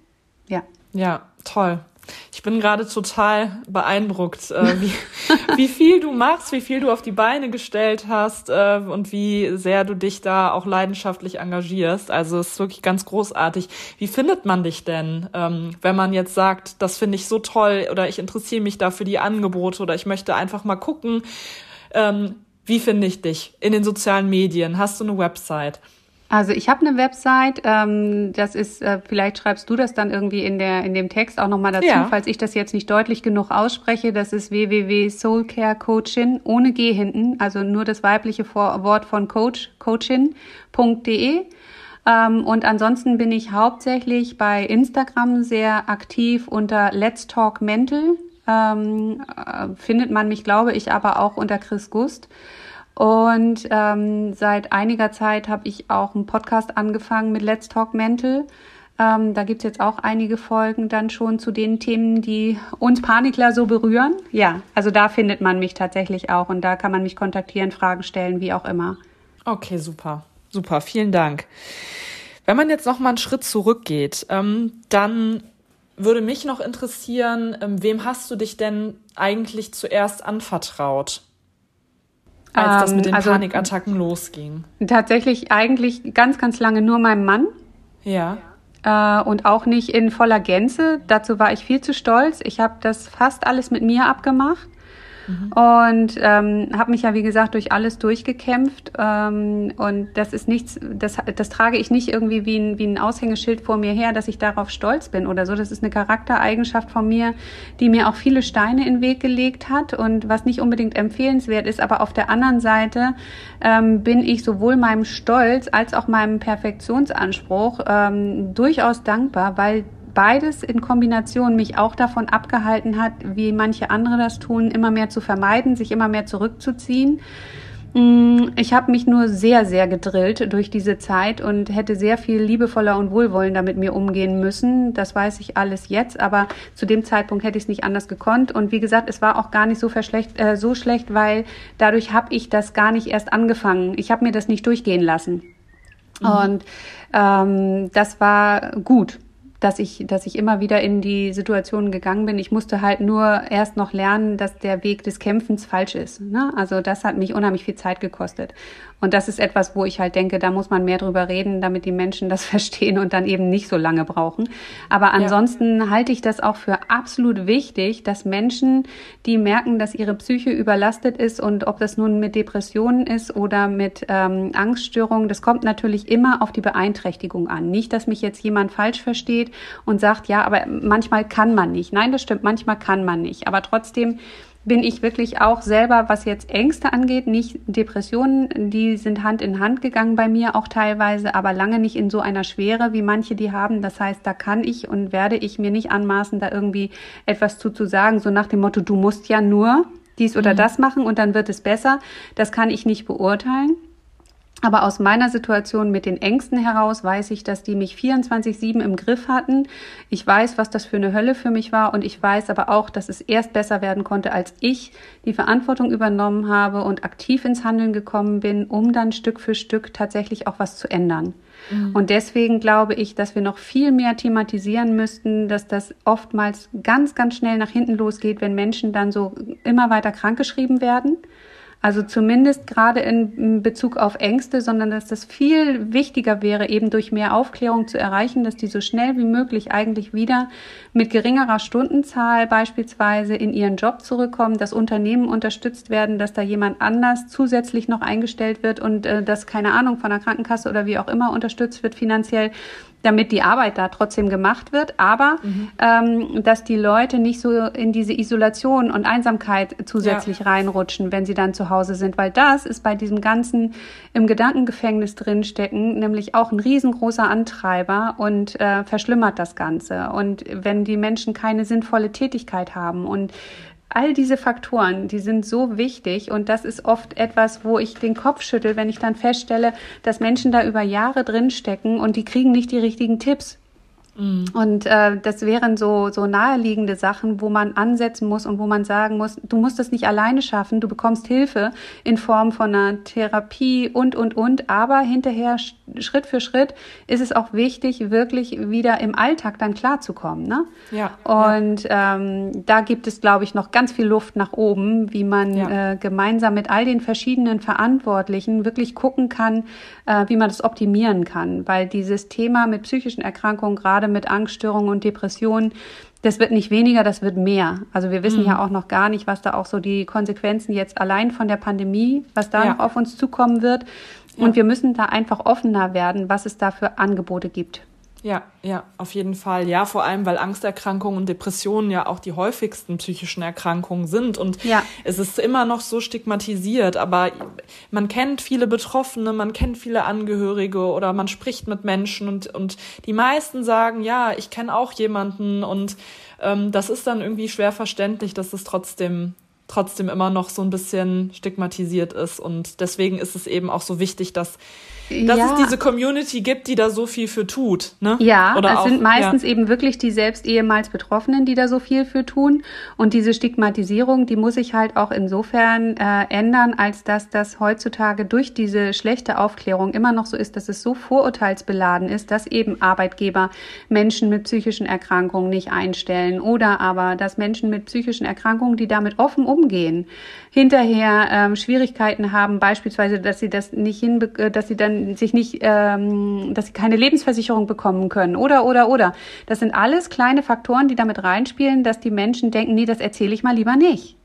Ja. Ja, toll. Ich bin gerade total beeindruckt, äh, wie, wie viel du machst, wie viel du auf die Beine gestellt hast äh, und wie sehr du dich da auch leidenschaftlich engagierst. Also es ist wirklich ganz großartig. Wie findet man dich denn, ähm, wenn man jetzt sagt, das finde ich so toll oder ich interessiere mich da für die Angebote oder ich möchte einfach mal gucken, ähm, wie finde ich dich in den sozialen Medien? Hast du eine Website? Also ich habe eine Website, ähm, das ist, äh, vielleicht schreibst du das dann irgendwie in der in dem Text auch nochmal dazu, ja. falls ich das jetzt nicht deutlich genug ausspreche. Das ist www.soulcarecoachin ohne G hinten, also nur das weibliche Wort von Coach, coachin.de. Ähm, und ansonsten bin ich hauptsächlich bei Instagram sehr aktiv unter Let's Talk Mental. Ähm, äh, findet man mich, glaube ich, aber auch unter Chris Gust. Und ähm, seit einiger Zeit habe ich auch einen Podcast angefangen mit Let's Talk Mental. Ähm, da gibt's jetzt auch einige Folgen dann schon zu den Themen, die uns Panikler so berühren. Ja, also da findet man mich tatsächlich auch und da kann man mich kontaktieren, Fragen stellen, wie auch immer. Okay, super. Super, vielen Dank. Wenn man jetzt noch mal einen Schritt zurückgeht, ähm, dann würde mich noch interessieren, ähm, wem hast du dich denn eigentlich zuerst anvertraut? Als das mit den ähm, also, Panikattacken losging? Tatsächlich eigentlich ganz, ganz lange nur meinem Mann. Ja. Äh, und auch nicht in voller Gänze. Dazu war ich viel zu stolz. Ich habe das fast alles mit mir abgemacht. Mhm. Und ähm, habe mich ja, wie gesagt, durch alles durchgekämpft. Ähm, und das ist nichts, das, das trage ich nicht irgendwie wie ein, wie ein Aushängeschild vor mir her, dass ich darauf stolz bin oder so. Das ist eine Charaktereigenschaft von mir, die mir auch viele Steine in den Weg gelegt hat und was nicht unbedingt empfehlenswert ist. Aber auf der anderen Seite ähm, bin ich sowohl meinem Stolz als auch meinem Perfektionsanspruch ähm, durchaus dankbar, weil beides in Kombination mich auch davon abgehalten hat, wie manche andere das tun, immer mehr zu vermeiden, sich immer mehr zurückzuziehen. Mm, ich habe mich nur sehr, sehr gedrillt durch diese Zeit und hätte sehr viel liebevoller und wohlwollender mit mir umgehen müssen. Das weiß ich alles jetzt, aber zu dem Zeitpunkt hätte ich es nicht anders gekonnt. Und wie gesagt, es war auch gar nicht so, verschlecht, äh, so schlecht, weil dadurch habe ich das gar nicht erst angefangen. Ich habe mir das nicht durchgehen lassen. Mhm. Und ähm, das war gut dass ich, dass ich immer wieder in die Situation gegangen bin. Ich musste halt nur erst noch lernen, dass der Weg des Kämpfens falsch ist. Ne? Also das hat mich unheimlich viel Zeit gekostet. Und das ist etwas, wo ich halt denke, da muss man mehr drüber reden, damit die Menschen das verstehen und dann eben nicht so lange brauchen. Aber ansonsten ja. halte ich das auch für absolut wichtig, dass Menschen, die merken, dass ihre Psyche überlastet ist und ob das nun mit Depressionen ist oder mit ähm, Angststörungen, das kommt natürlich immer auf die Beeinträchtigung an. Nicht, dass mich jetzt jemand falsch versteht und sagt, ja, aber manchmal kann man nicht. Nein, das stimmt, manchmal kann man nicht. Aber trotzdem bin ich wirklich auch selber, was jetzt Ängste angeht, nicht Depressionen, die sind Hand in Hand gegangen bei mir auch teilweise, aber lange nicht in so einer Schwere, wie manche die haben. Das heißt, da kann ich und werde ich mir nicht anmaßen, da irgendwie etwas zu, zu sagen, so nach dem Motto, du musst ja nur dies oder mhm. das machen und dann wird es besser. Das kann ich nicht beurteilen. Aber aus meiner Situation mit den Ängsten heraus weiß ich, dass die mich 24-7 im Griff hatten. Ich weiß, was das für eine Hölle für mich war und ich weiß aber auch, dass es erst besser werden konnte, als ich die Verantwortung übernommen habe und aktiv ins Handeln gekommen bin, um dann Stück für Stück tatsächlich auch was zu ändern. Mhm. Und deswegen glaube ich, dass wir noch viel mehr thematisieren müssten, dass das oftmals ganz, ganz schnell nach hinten losgeht, wenn Menschen dann so immer weiter krankgeschrieben werden also zumindest gerade in Bezug auf Ängste, sondern dass das viel wichtiger wäre, eben durch mehr Aufklärung zu erreichen, dass die so schnell wie möglich eigentlich wieder mit geringerer Stundenzahl beispielsweise in ihren Job zurückkommen, dass Unternehmen unterstützt werden, dass da jemand anders zusätzlich noch eingestellt wird und äh, dass keine Ahnung von der Krankenkasse oder wie auch immer unterstützt wird finanziell, damit die Arbeit da trotzdem gemacht wird, aber mhm. ähm, dass die Leute nicht so in diese Isolation und Einsamkeit zusätzlich ja. reinrutschen, wenn sie dann zu Hause sind, weil das ist bei diesem ganzen im Gedankengefängnis drinstecken nämlich auch ein riesengroßer Antreiber und äh, verschlimmert das Ganze. Und wenn die Menschen keine sinnvolle Tätigkeit haben und All diese Faktoren, die sind so wichtig und das ist oft etwas, wo ich den Kopf schüttel, wenn ich dann feststelle, dass Menschen da über Jahre drinstecken und die kriegen nicht die richtigen Tipps. Mhm. Und äh, das wären so, so naheliegende Sachen, wo man ansetzen muss und wo man sagen muss, du musst das nicht alleine schaffen, du bekommst Hilfe in Form von einer Therapie und, und, und. Aber hinterher, Schritt für Schritt, ist es auch wichtig, wirklich wieder im Alltag dann klarzukommen. Ne? Ja. Und ja. Ähm, da gibt es, glaube ich, noch ganz viel Luft nach oben, wie man ja. äh, gemeinsam mit all den verschiedenen Verantwortlichen wirklich gucken kann, äh, wie man das optimieren kann. Weil dieses Thema mit psychischen Erkrankungen gerade gerade mit Angststörungen und Depressionen, das wird nicht weniger, das wird mehr. Also wir wissen mhm. ja auch noch gar nicht, was da auch so die Konsequenzen jetzt allein von der Pandemie, was da ja. noch auf uns zukommen wird. Und ja. wir müssen da einfach offener werden, was es da für Angebote gibt. Ja, ja, auf jeden Fall. Ja, vor allem, weil Angsterkrankungen und Depressionen ja auch die häufigsten psychischen Erkrankungen sind. Und ja. es ist immer noch so stigmatisiert, aber man kennt viele Betroffene, man kennt viele Angehörige oder man spricht mit Menschen und, und die meisten sagen, ja, ich kenne auch jemanden und ähm, das ist dann irgendwie schwer verständlich, dass es trotzdem trotzdem immer noch so ein bisschen stigmatisiert ist. Und deswegen ist es eben auch so wichtig, dass dass ja. es diese Community gibt, die da so viel für tut. Ne? Ja, Oder es auch, sind meistens ja. eben wirklich die selbst ehemals Betroffenen, die da so viel für tun. Und diese Stigmatisierung, die muss sich halt auch insofern äh, ändern, als dass das heutzutage durch diese schlechte Aufklärung immer noch so ist, dass es so vorurteilsbeladen ist, dass eben Arbeitgeber Menschen mit psychischen Erkrankungen nicht einstellen oder aber, dass Menschen mit psychischen Erkrankungen, die damit offen umgehen, hinterher ähm, Schwierigkeiten haben, beispielsweise, dass sie das nicht hin, äh, dass sie dann sich nicht, ähm, dass sie keine Lebensversicherung bekommen können oder oder oder. Das sind alles kleine Faktoren, die damit reinspielen, dass die Menschen denken, nee, das erzähle ich mal lieber nicht.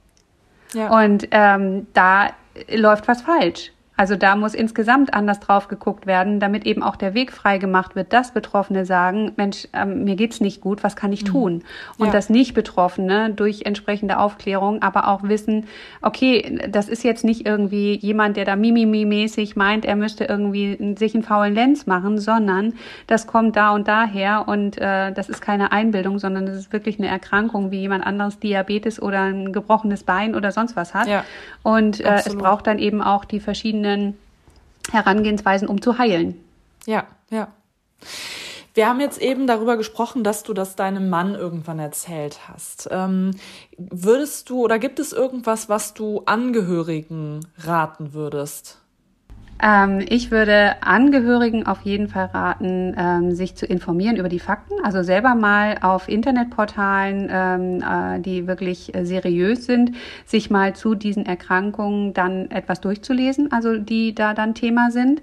Ja. Und ähm, da läuft was falsch. Also da muss insgesamt anders drauf geguckt werden, damit eben auch der Weg frei gemacht wird, dass Betroffene sagen, Mensch, ähm, mir geht's nicht gut, was kann ich mhm. tun? Und ja. dass nicht Betroffene durch entsprechende Aufklärung aber auch wissen, okay, das ist jetzt nicht irgendwie jemand, der da mimimi-mäßig meint, er müsste irgendwie sich einen faulen Lenz machen, sondern das kommt da und daher und äh, das ist keine Einbildung, sondern das ist wirklich eine Erkrankung, wie jemand anderes Diabetes oder ein gebrochenes Bein oder sonst was hat. Ja. Und äh, es braucht dann eben auch die verschiedenen verschiedenen Herangehensweisen, um zu heilen. Ja, ja. Wir haben jetzt eben darüber gesprochen, dass du das deinem Mann irgendwann erzählt hast. Ähm, würdest du oder gibt es irgendwas, was du Angehörigen raten würdest? Ähm, ich würde Angehörigen auf jeden Fall raten, ähm, sich zu informieren über die Fakten. Also selber mal auf Internetportalen, ähm, äh, die wirklich äh, seriös sind, sich mal zu diesen Erkrankungen dann etwas durchzulesen, also die da dann Thema sind.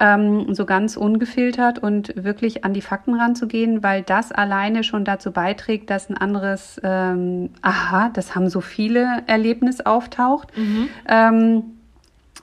Ähm, so ganz ungefiltert und wirklich an die Fakten ranzugehen, weil das alleine schon dazu beiträgt, dass ein anderes ähm, Aha, das haben so viele Erlebnis auftaucht. Mhm.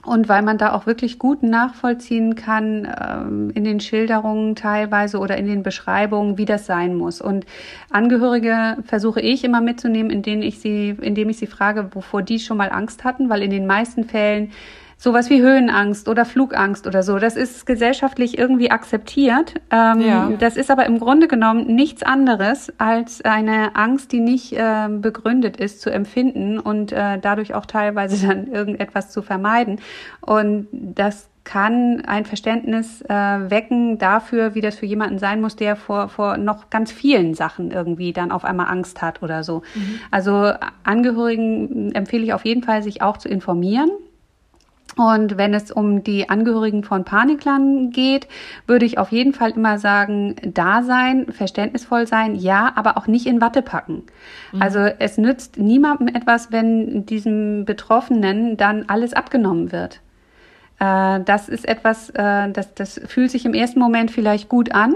Und weil man da auch wirklich gut nachvollziehen kann ähm, in den Schilderungen teilweise oder in den Beschreibungen, wie das sein muss. Und Angehörige versuche ich immer mitzunehmen, indem ich sie, indem ich sie frage, wovor die schon mal Angst hatten, weil in den meisten Fällen sowas wie Höhenangst oder Flugangst oder so. Das ist gesellschaftlich irgendwie akzeptiert. Ähm, ja. Das ist aber im Grunde genommen nichts anderes als eine Angst, die nicht äh, begründet ist zu empfinden und äh, dadurch auch teilweise dann irgendetwas zu vermeiden. Und das kann ein Verständnis äh, wecken dafür, wie das für jemanden sein muss, der vor, vor noch ganz vielen Sachen irgendwie dann auf einmal Angst hat oder so. Mhm. Also Angehörigen empfehle ich auf jeden Fall, sich auch zu informieren und wenn es um die Angehörigen von Paniklern geht, würde ich auf jeden Fall immer sagen, da sein, verständnisvoll sein, ja, aber auch nicht in Watte packen. Mhm. Also es nützt niemandem etwas, wenn diesem Betroffenen dann alles abgenommen wird. Äh, das ist etwas, äh, das, das fühlt sich im ersten Moment vielleicht gut an,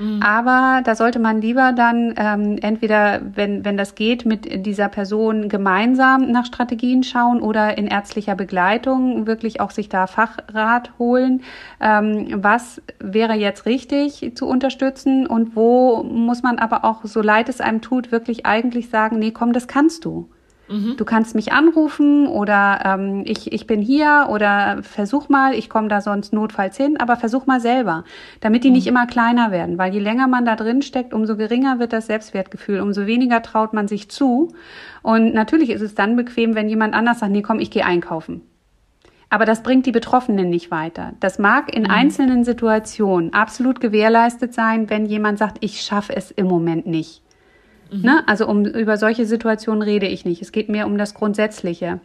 Mhm. Aber da sollte man lieber dann ähm, entweder, wenn, wenn das geht, mit dieser Person gemeinsam nach Strategien schauen oder in ärztlicher Begleitung wirklich auch sich da Fachrat holen. Ähm, was wäre jetzt richtig zu unterstützen und wo muss man aber auch, so leid es einem tut, wirklich eigentlich sagen, nee, komm, das kannst du. Mhm. Du kannst mich anrufen oder ähm, ich, ich bin hier oder versuch mal, ich komme da sonst notfalls hin, aber versuch mal selber, damit die mhm. nicht immer kleiner werden, weil je länger man da drin steckt, umso geringer wird das Selbstwertgefühl, umso weniger traut man sich zu. Und natürlich ist es dann bequem, wenn jemand anders sagt, nee, komm, ich gehe einkaufen. Aber das bringt die Betroffenen nicht weiter. Das mag in mhm. einzelnen Situationen absolut gewährleistet sein, wenn jemand sagt, ich schaffe es im Moment nicht. Mhm. Ne? Also um, über solche Situationen rede ich nicht. Es geht mir um das Grundsätzliche.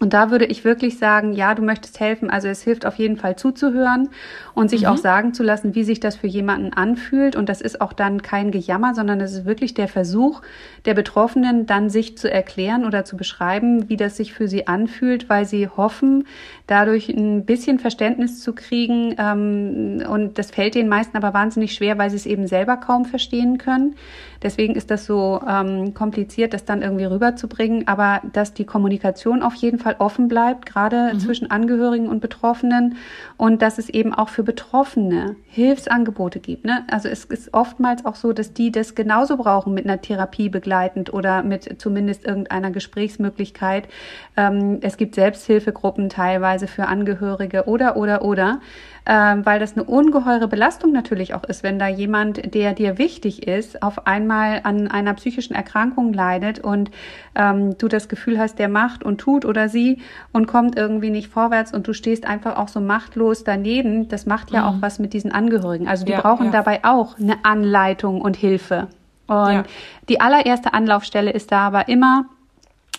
Und da würde ich wirklich sagen, ja, du möchtest helfen. Also es hilft auf jeden Fall zuzuhören und sich mhm. auch sagen zu lassen, wie sich das für jemanden anfühlt. Und das ist auch dann kein Gejammer, sondern es ist wirklich der Versuch der Betroffenen, dann sich zu erklären oder zu beschreiben, wie das sich für sie anfühlt, weil sie hoffen, dadurch ein bisschen Verständnis zu kriegen. Ähm, und das fällt den meisten aber wahnsinnig schwer, weil sie es eben selber kaum verstehen können. Deswegen ist das so ähm, kompliziert, das dann irgendwie rüberzubringen. Aber dass die Kommunikation auf jeden Fall offen bleibt, gerade mhm. zwischen Angehörigen und Betroffenen. Und dass es eben auch für Betroffene Hilfsangebote gibt. Ne? Also es ist oftmals auch so, dass die das genauso brauchen mit einer Therapie begleitend oder mit zumindest irgendeiner Gesprächsmöglichkeit. Ähm, es gibt Selbsthilfegruppen teilweise für Angehörige oder, oder, oder ähm, weil das eine ungeheure Belastung natürlich auch ist, wenn da jemand, der dir wichtig ist, auf einmal an einer psychischen Erkrankung leidet und ähm, du das Gefühl hast, der macht und tut oder sie und kommt irgendwie nicht vorwärts und du stehst einfach auch so machtlos daneben. Das macht ja mhm. auch was mit diesen Angehörigen. Also die ja, brauchen ja. dabei auch eine Anleitung und Hilfe. Und ja. die allererste Anlaufstelle ist da aber immer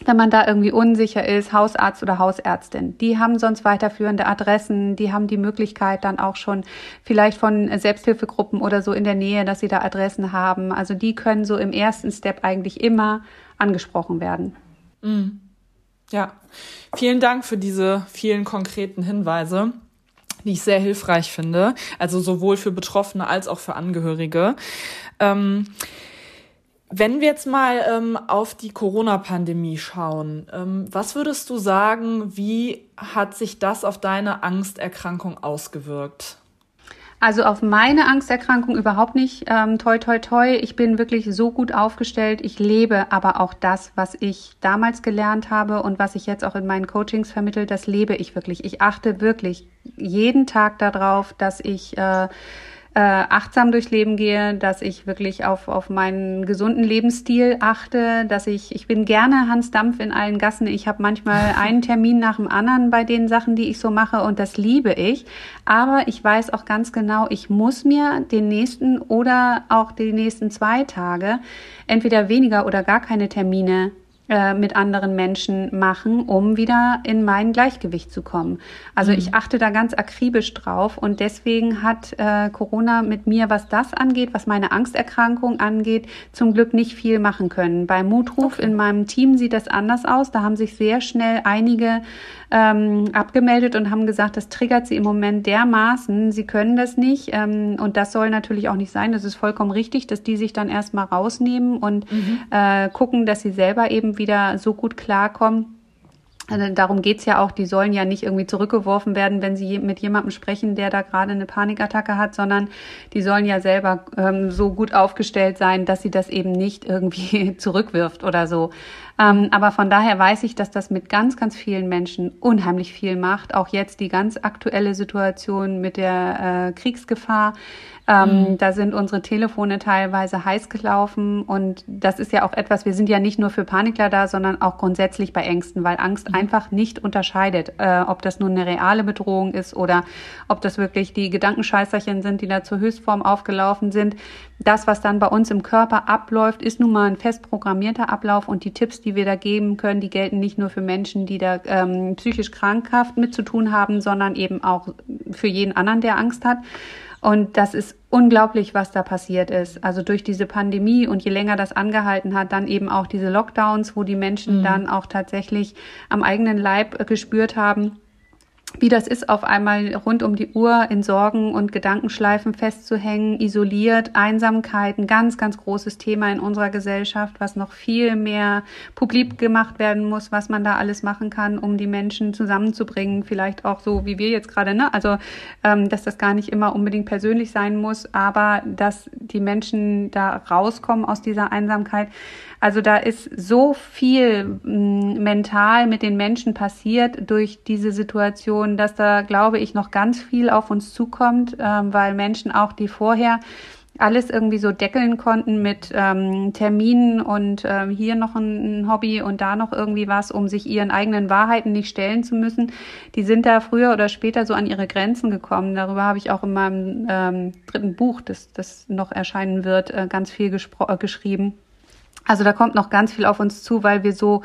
wenn man da irgendwie unsicher ist, Hausarzt oder Hausärztin. Die haben sonst weiterführende Adressen, die haben die Möglichkeit dann auch schon vielleicht von Selbsthilfegruppen oder so in der Nähe, dass sie da Adressen haben. Also die können so im ersten Step eigentlich immer angesprochen werden. Mhm. Ja, vielen Dank für diese vielen konkreten Hinweise die ich sehr hilfreich finde, also sowohl für Betroffene als auch für Angehörige. Ähm, Wenn wir jetzt mal ähm, auf die Corona-Pandemie schauen, ähm, was würdest du sagen, wie hat sich das auf deine Angsterkrankung ausgewirkt? Also auf meine Angsterkrankung überhaupt nicht. Ähm, toi, toi, toi. Ich bin wirklich so gut aufgestellt. Ich lebe aber auch das, was ich damals gelernt habe und was ich jetzt auch in meinen Coachings vermittle, das lebe ich wirklich. Ich achte wirklich jeden Tag darauf, dass ich äh, äh, achtsam durchs Leben gehe, dass ich wirklich auf, auf meinen gesunden Lebensstil achte, dass ich, ich bin gerne Hans Dampf in allen Gassen. Ich habe manchmal einen Termin nach dem anderen bei den Sachen, die ich so mache und das liebe ich. Aber ich weiß auch ganz genau, ich muss mir den nächsten oder auch die nächsten zwei Tage entweder weniger oder gar keine Termine äh, mit anderen Menschen machen, um wieder in mein Gleichgewicht zu kommen. Also mhm. ich achte da ganz akribisch drauf und deswegen hat äh, Corona mit mir, was das angeht, was meine Angsterkrankung angeht, zum Glück nicht viel machen können. Bei Mutruf okay. in meinem Team sieht das anders aus. Da haben sich sehr schnell einige ähm, abgemeldet und haben gesagt, das triggert sie im Moment dermaßen, sie können das nicht. Ähm, und das soll natürlich auch nicht sein. Das ist vollkommen richtig, dass die sich dann erstmal rausnehmen und mhm. äh, gucken, dass sie selber eben wieder so gut klarkommen also darum geht's ja auch, die sollen ja nicht irgendwie zurückgeworfen werden, wenn sie mit jemandem sprechen, der da gerade eine Panikattacke hat, sondern die sollen ja selber ähm, so gut aufgestellt sein, dass sie das eben nicht irgendwie zurückwirft oder so. Ähm, aber von daher weiß ich, dass das mit ganz, ganz vielen Menschen unheimlich viel macht. Auch jetzt die ganz aktuelle Situation mit der äh, Kriegsgefahr ähm, mhm. Da sind unsere Telefone teilweise heiß gelaufen und das ist ja auch etwas, wir sind ja nicht nur für Panikler da, sondern auch grundsätzlich bei Ängsten, weil Angst mhm. einfach nicht unterscheidet, äh, ob das nun eine reale Bedrohung ist oder ob das wirklich die Gedankenscheißerchen sind, die da zur Höchstform aufgelaufen sind. Das, was dann bei uns im Körper abläuft, ist nun mal ein fest programmierter Ablauf und die Tipps, die wir da geben können, die gelten nicht nur für Menschen, die da ähm, psychisch krankhaft mit zu tun haben, sondern eben auch für jeden anderen, der Angst hat. Und das ist unglaublich, was da passiert ist. Also durch diese Pandemie und je länger das angehalten hat, dann eben auch diese Lockdowns, wo die Menschen mhm. dann auch tatsächlich am eigenen Leib gespürt haben, wie das ist, auf einmal rund um die Uhr in Sorgen und Gedankenschleifen festzuhängen, isoliert, Einsamkeit, ein ganz, ganz großes Thema in unserer Gesellschaft, was noch viel mehr publik gemacht werden muss, was man da alles machen kann, um die Menschen zusammenzubringen. Vielleicht auch so, wie wir jetzt gerade, ne? Also, ähm, dass das gar nicht immer unbedingt persönlich sein muss, aber dass die Menschen da rauskommen aus dieser Einsamkeit. Also da ist so viel mm, mental mit den Menschen passiert durch diese Situation, dass da, glaube ich, noch ganz viel auf uns zukommt, ähm, weil Menschen auch, die vorher alles irgendwie so deckeln konnten mit ähm, Terminen und ähm, hier noch ein, Hobby und da noch irgendwie was, um sich ihren eigenen Wahrheiten nicht stellen zu müssen. Die sind da früher oder später so an ihre Grenzen gekommen. Darüber habe ich auch in meinem ähm, dritten Buch, das, das noch erscheinen wird, äh, ganz viel äh, geschrieben. Also da kommt noch ganz viel auf uns zu, weil wir so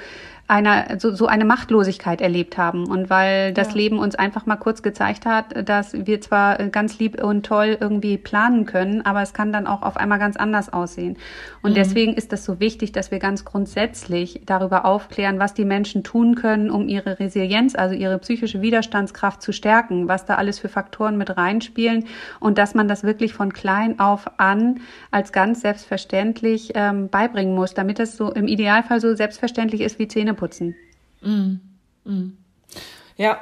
einer, so, so eine Machtlosigkeit erlebt haben und weil das ja. Leben uns einfach mal kurz gezeigt hat, dass wir zwar ganz lieb und toll irgendwie planen können, aber es kann dann auch auf einmal ganz anders aussehen. Und mhm. deswegen ist das so wichtig, dass wir ganz grundsätzlich darüber aufklären, was die Menschen tun können, um ihre Resilienz, also ihre psychische Widerstandskraft zu stärken, was da alles für Faktoren mit reinspielen und dass man das wirklich von klein auf an als ganz selbstverständlich ähm, beibringen muss, damit es so im Idealfall so selbstverständlich ist wie Zähne putzen. Mm, mm. Ja,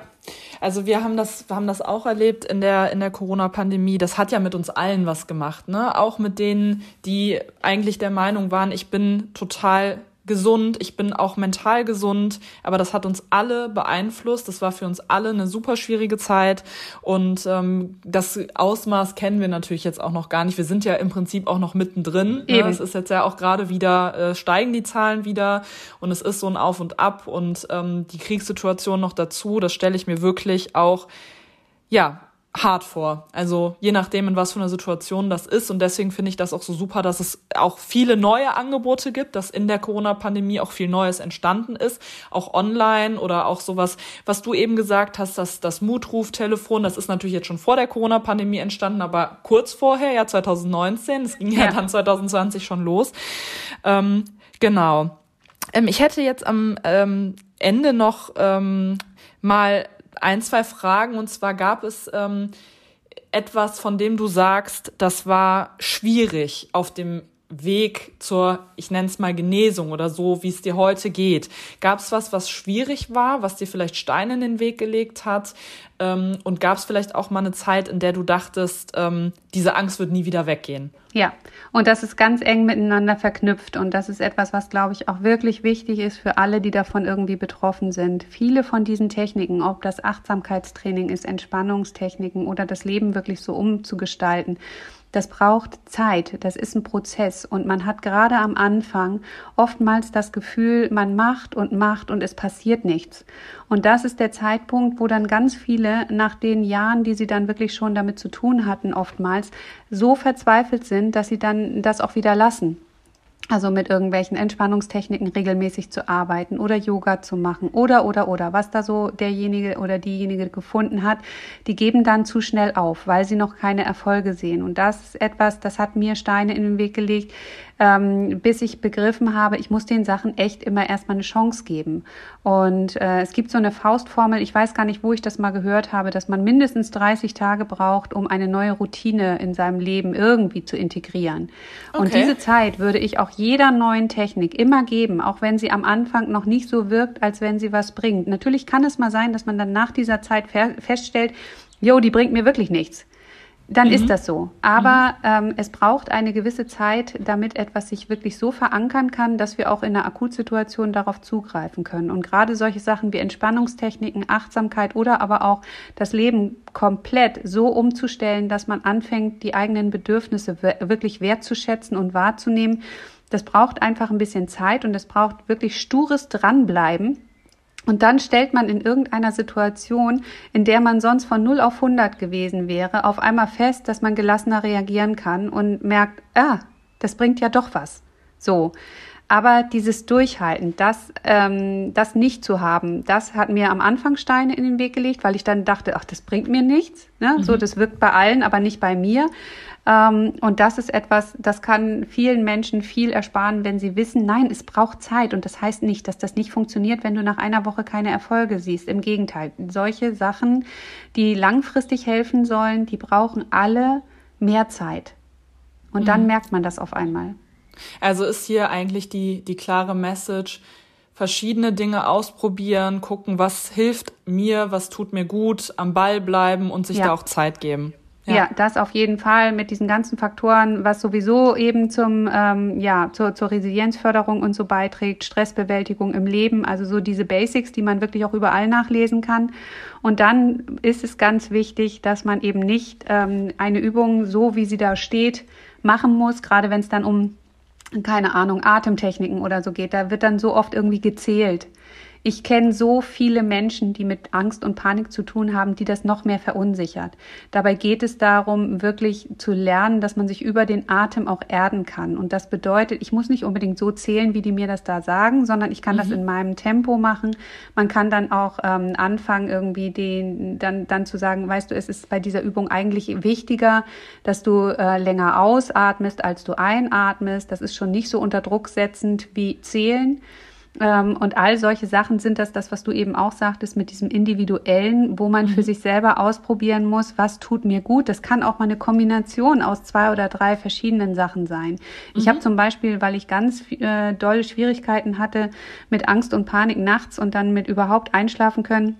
also wir haben das, haben das auch erlebt in der, in der Corona-Pandemie. Das hat ja mit uns allen was gemacht, ne? Auch mit denen, die eigentlich der Meinung waren, ich bin total gesund, ich bin auch mental gesund, aber das hat uns alle beeinflusst. Das war für uns alle eine super schwierige Zeit und ähm, das Ausmaß kennen wir natürlich jetzt auch noch gar nicht. Wir sind ja im Prinzip auch noch mittendrin. Ne? Es ist jetzt ja auch gerade wieder, äh, steigen die Zahlen wieder und es ist so ein Auf und Ab und ähm, die Kriegssituation noch dazu, das stelle ich mir wirklich auch ja, hart vor. Also je nachdem, in was für einer Situation das ist. Und deswegen finde ich das auch so super, dass es auch viele neue Angebote gibt, dass in der Corona-Pandemie auch viel Neues entstanden ist, auch online oder auch sowas, was du eben gesagt hast, dass das Mutruftelefon, das ist natürlich jetzt schon vor der Corona-Pandemie entstanden, aber kurz vorher, ja 2019, es ging ja. ja, dann 2020 schon los. Ähm, genau. Ähm, ich hätte jetzt am ähm, Ende noch ähm, mal ein, zwei Fragen. Und zwar gab es ähm, etwas, von dem du sagst, das war schwierig auf dem Weg zur, ich nenne es mal Genesung oder so, wie es dir heute geht? Gab es was, was schwierig war, was dir vielleicht Steine in den Weg gelegt hat? Ähm, und gab es vielleicht auch mal eine Zeit, in der du dachtest, ähm, diese Angst wird nie wieder weggehen? Ja, und das ist ganz eng miteinander verknüpft und das ist etwas, was, glaube ich, auch wirklich wichtig ist für alle, die davon irgendwie betroffen sind. Viele von diesen Techniken, ob das Achtsamkeitstraining ist, Entspannungstechniken oder das Leben wirklich so umzugestalten, das braucht Zeit, das ist ein Prozess und man hat gerade am Anfang oftmals das Gefühl, man macht und macht und es passiert nichts. Und das ist der Zeitpunkt, wo dann ganz viele nach den Jahren, die sie dann wirklich schon damit zu tun hatten, oftmals so verzweifelt sind, dass sie dann das auch wieder lassen also mit irgendwelchen Entspannungstechniken regelmäßig zu arbeiten oder Yoga zu machen oder oder oder was da so derjenige oder diejenige gefunden hat, die geben dann zu schnell auf, weil sie noch keine Erfolge sehen. Und das ist etwas, das hat mir Steine in den Weg gelegt, ähm, bis ich begriffen habe, ich muss den Sachen echt immer erstmal eine Chance geben. Und äh, es gibt so eine Faustformel, ich weiß gar nicht, wo ich das mal gehört habe, dass man mindestens 30 Tage braucht, um eine neue Routine in seinem Leben irgendwie zu integrieren. Okay. Und diese Zeit würde ich auch jeder neuen Technik immer geben, auch wenn sie am Anfang noch nicht so wirkt, als wenn sie was bringt. Natürlich kann es mal sein, dass man dann nach dieser Zeit feststellt, jo, die bringt mir wirklich nichts dann mhm. ist das so. Aber mhm. ähm, es braucht eine gewisse Zeit, damit etwas sich wirklich so verankern kann, dass wir auch in einer Akutsituation darauf zugreifen können. Und gerade solche Sachen wie Entspannungstechniken, Achtsamkeit oder aber auch das Leben komplett so umzustellen, dass man anfängt, die eigenen Bedürfnisse wirklich wertzuschätzen und wahrzunehmen, das braucht einfach ein bisschen Zeit und es braucht wirklich stures Dranbleiben und dann stellt man in irgendeiner Situation, in der man sonst von 0 auf 100 gewesen wäre, auf einmal fest, dass man gelassener reagieren kann und merkt, ah, das bringt ja doch was. So. Aber dieses Durchhalten, das, ähm, das nicht zu haben, das hat mir am Anfang Steine in den Weg gelegt, weil ich dann dachte, ach, das bringt mir nichts. Ne? Mhm. So, das wirkt bei allen, aber nicht bei mir. Ähm, und das ist etwas, das kann vielen Menschen viel ersparen, wenn sie wissen, nein, es braucht Zeit. Und das heißt nicht, dass das nicht funktioniert, wenn du nach einer Woche keine Erfolge siehst. Im Gegenteil, solche Sachen, die langfristig helfen sollen, die brauchen alle mehr Zeit. Und dann mhm. merkt man das auf einmal. Also ist hier eigentlich die, die klare Message, verschiedene Dinge ausprobieren, gucken, was hilft mir, was tut mir gut, am Ball bleiben und sich ja. da auch Zeit geben. Ja. ja. das auf jeden Fall mit diesen ganzen Faktoren, was sowieso eben zum ähm, ja zur, zur Resilienzförderung und so beiträgt, Stressbewältigung im Leben, also so diese Basics, die man wirklich auch überall nachlesen kann. Und dann ist es ganz wichtig, dass man eben nicht ähm, eine Übung so wie sie da steht machen muss, gerade wenn es dann um keine Ahnung Atemtechniken oder so geht. Da wird dann so oft irgendwie gezählt. Ich kenne so viele Menschen, die mit Angst und Panik zu tun haben, die das noch mehr verunsichert. Dabei geht es darum, wirklich zu lernen, dass man sich über den Atem auch erden kann. Und das bedeutet, ich muss nicht unbedingt so zählen, wie die mir das da sagen, sondern ich kann mhm. das in meinem Tempo machen. Man kann dann auch ähm, anfangen, irgendwie den, dann, dann zu sagen, weißt du, es ist bei dieser Übung eigentlich wichtiger, dass du äh, länger ausatmest, als du einatmest. Das ist schon nicht so unter Druck setzend wie zählen. Ähm, und all solche Sachen sind das, das, was du eben auch sagtest, mit diesem Individuellen, wo man für mhm. sich selber ausprobieren muss, was tut mir gut. Das kann auch mal eine Kombination aus zwei oder drei verschiedenen Sachen sein. Ich mhm. habe zum Beispiel, weil ich ganz äh, dolle Schwierigkeiten hatte mit Angst und Panik nachts und dann mit überhaupt einschlafen können,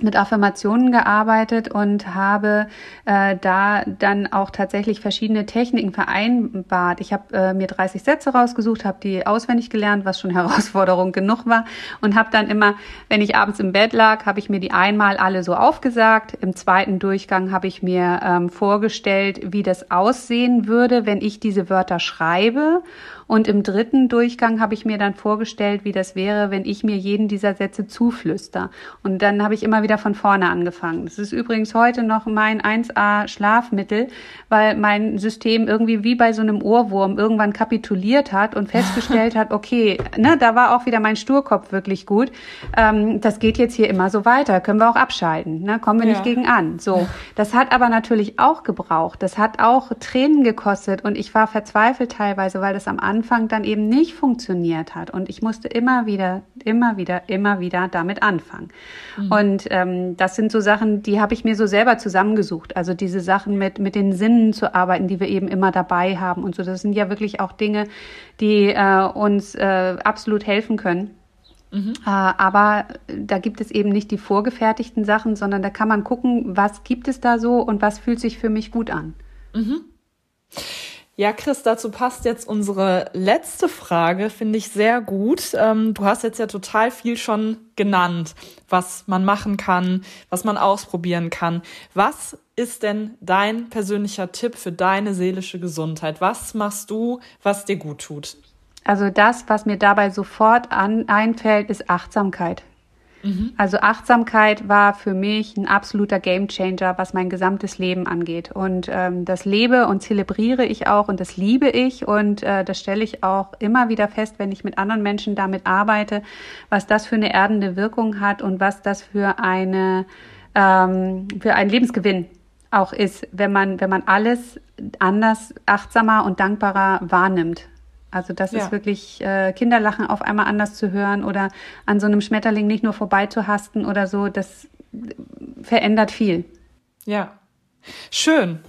mit Affirmationen gearbeitet und habe äh, da dann auch tatsächlich verschiedene Techniken vereinbart. Ich habe äh, mir 30 Sätze rausgesucht, habe die auswendig gelernt, was schon Herausforderung genug war und habe dann immer, wenn ich abends im Bett lag, habe ich mir die einmal alle so aufgesagt. Im zweiten Durchgang habe ich mir ähm, vorgestellt, wie das aussehen würde, wenn ich diese Wörter schreibe und im dritten Durchgang habe ich mir dann vorgestellt, wie das wäre, wenn ich mir jeden dieser Sätze zuflüster. Und dann habe ich immer wieder von vorne angefangen. Das ist übrigens heute noch mein 1A Schlafmittel, weil mein System irgendwie wie bei so einem Ohrwurm irgendwann kapituliert hat und festgestellt hat, okay, ne, da war auch wieder mein Sturkopf wirklich gut. Ähm, das geht jetzt hier immer so weiter. Können wir auch abschalten. Ne? Kommen wir ja. nicht gegen an. So. Das hat aber natürlich auch gebraucht. Das hat auch Tränen gekostet und ich war verzweifelt teilweise, weil das am Anfang Anfang dann eben nicht funktioniert hat. Und ich musste immer wieder, immer wieder, immer wieder damit anfangen. Mhm. Und ähm, das sind so Sachen, die habe ich mir so selber zusammengesucht. Also diese Sachen mit, mit den Sinnen zu arbeiten, die wir eben immer dabei haben und so. Das sind ja wirklich auch Dinge, die äh, uns äh, absolut helfen können. Mhm. Äh, aber da gibt es eben nicht die vorgefertigten Sachen, sondern da kann man gucken, was gibt es da so und was fühlt sich für mich gut an. Mhm. Ja, Chris, dazu passt jetzt unsere letzte Frage, finde ich sehr gut. Ähm, du hast jetzt ja total viel schon genannt, was man machen kann, was man ausprobieren kann. Was ist denn dein persönlicher Tipp für deine seelische Gesundheit? Was machst du, was dir gut tut? Also das, was mir dabei sofort an, einfällt, ist Achtsamkeit. Mhm. Also Achtsamkeit war für mich ein absoluter Gamechanger, was mein gesamtes Leben angeht. Und ähm, das lebe und zelebriere ich auch und das liebe ich und äh, das stelle ich auch immer wieder fest, wenn ich mit anderen Menschen damit arbeite, was das für eine erdende Wirkung hat und was das für eine ähm, für einen Lebensgewinn auch ist, wenn man wenn man alles anders, achtsamer und dankbarer wahrnimmt. Also das ja. ist wirklich äh, Kinderlachen auf einmal anders zu hören oder an so einem Schmetterling nicht nur vorbeizuhasten oder so, das verändert viel. Ja, schön.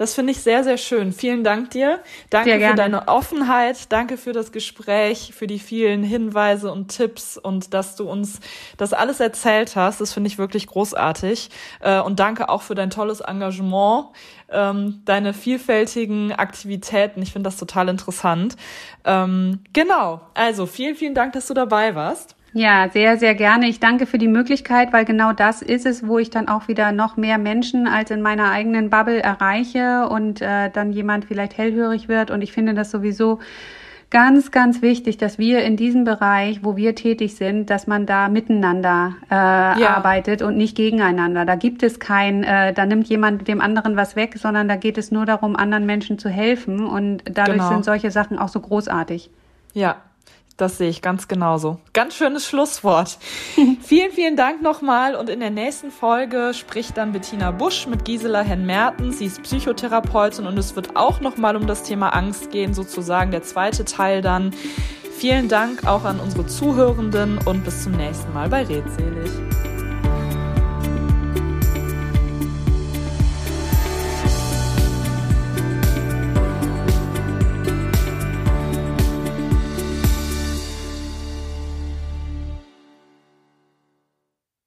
Das finde ich sehr, sehr schön. Vielen Dank dir. Danke für deine Offenheit. Danke für das Gespräch, für die vielen Hinweise und Tipps und dass du uns das alles erzählt hast. Das finde ich wirklich großartig. Äh, und danke auch für dein tolles Engagement, ähm, deine vielfältigen Aktivitäten. Ich finde das total interessant. Ähm, genau. Also vielen, vielen Dank, dass du dabei warst. Ja, sehr, sehr gerne. Ich danke für die Möglichkeit, weil genau das ist es, wo ich dann auch wieder noch mehr Menschen als in meiner eigenen Bubble erreiche und äh, dann jemand vielleicht hellhörig wird. Und ich finde das sowieso ganz, ganz wichtig, dass wir in diesem Bereich, wo wir tätig sind, dass man da miteinander äh, ja. arbeitet und nicht gegeneinander. Da gibt es kein, äh, da nimmt jemand dem anderen was weg, sondern da geht es nur darum, anderen Menschen zu helfen. Und dadurch genau. sind solche Sachen auch so großartig. Ja, das sehe ich ganz genauso. Ganz schönes Schlusswort. vielen, vielen Dank nochmal. Und in der nächsten Folge spricht dann Bettina Busch mit Gisela Herrn-Merten. Sie ist Psychotherapeutin und es wird auch nochmal um das Thema Angst gehen, sozusagen der zweite Teil dann. Vielen Dank auch an unsere Zuhörenden und bis zum nächsten Mal bei Redselig.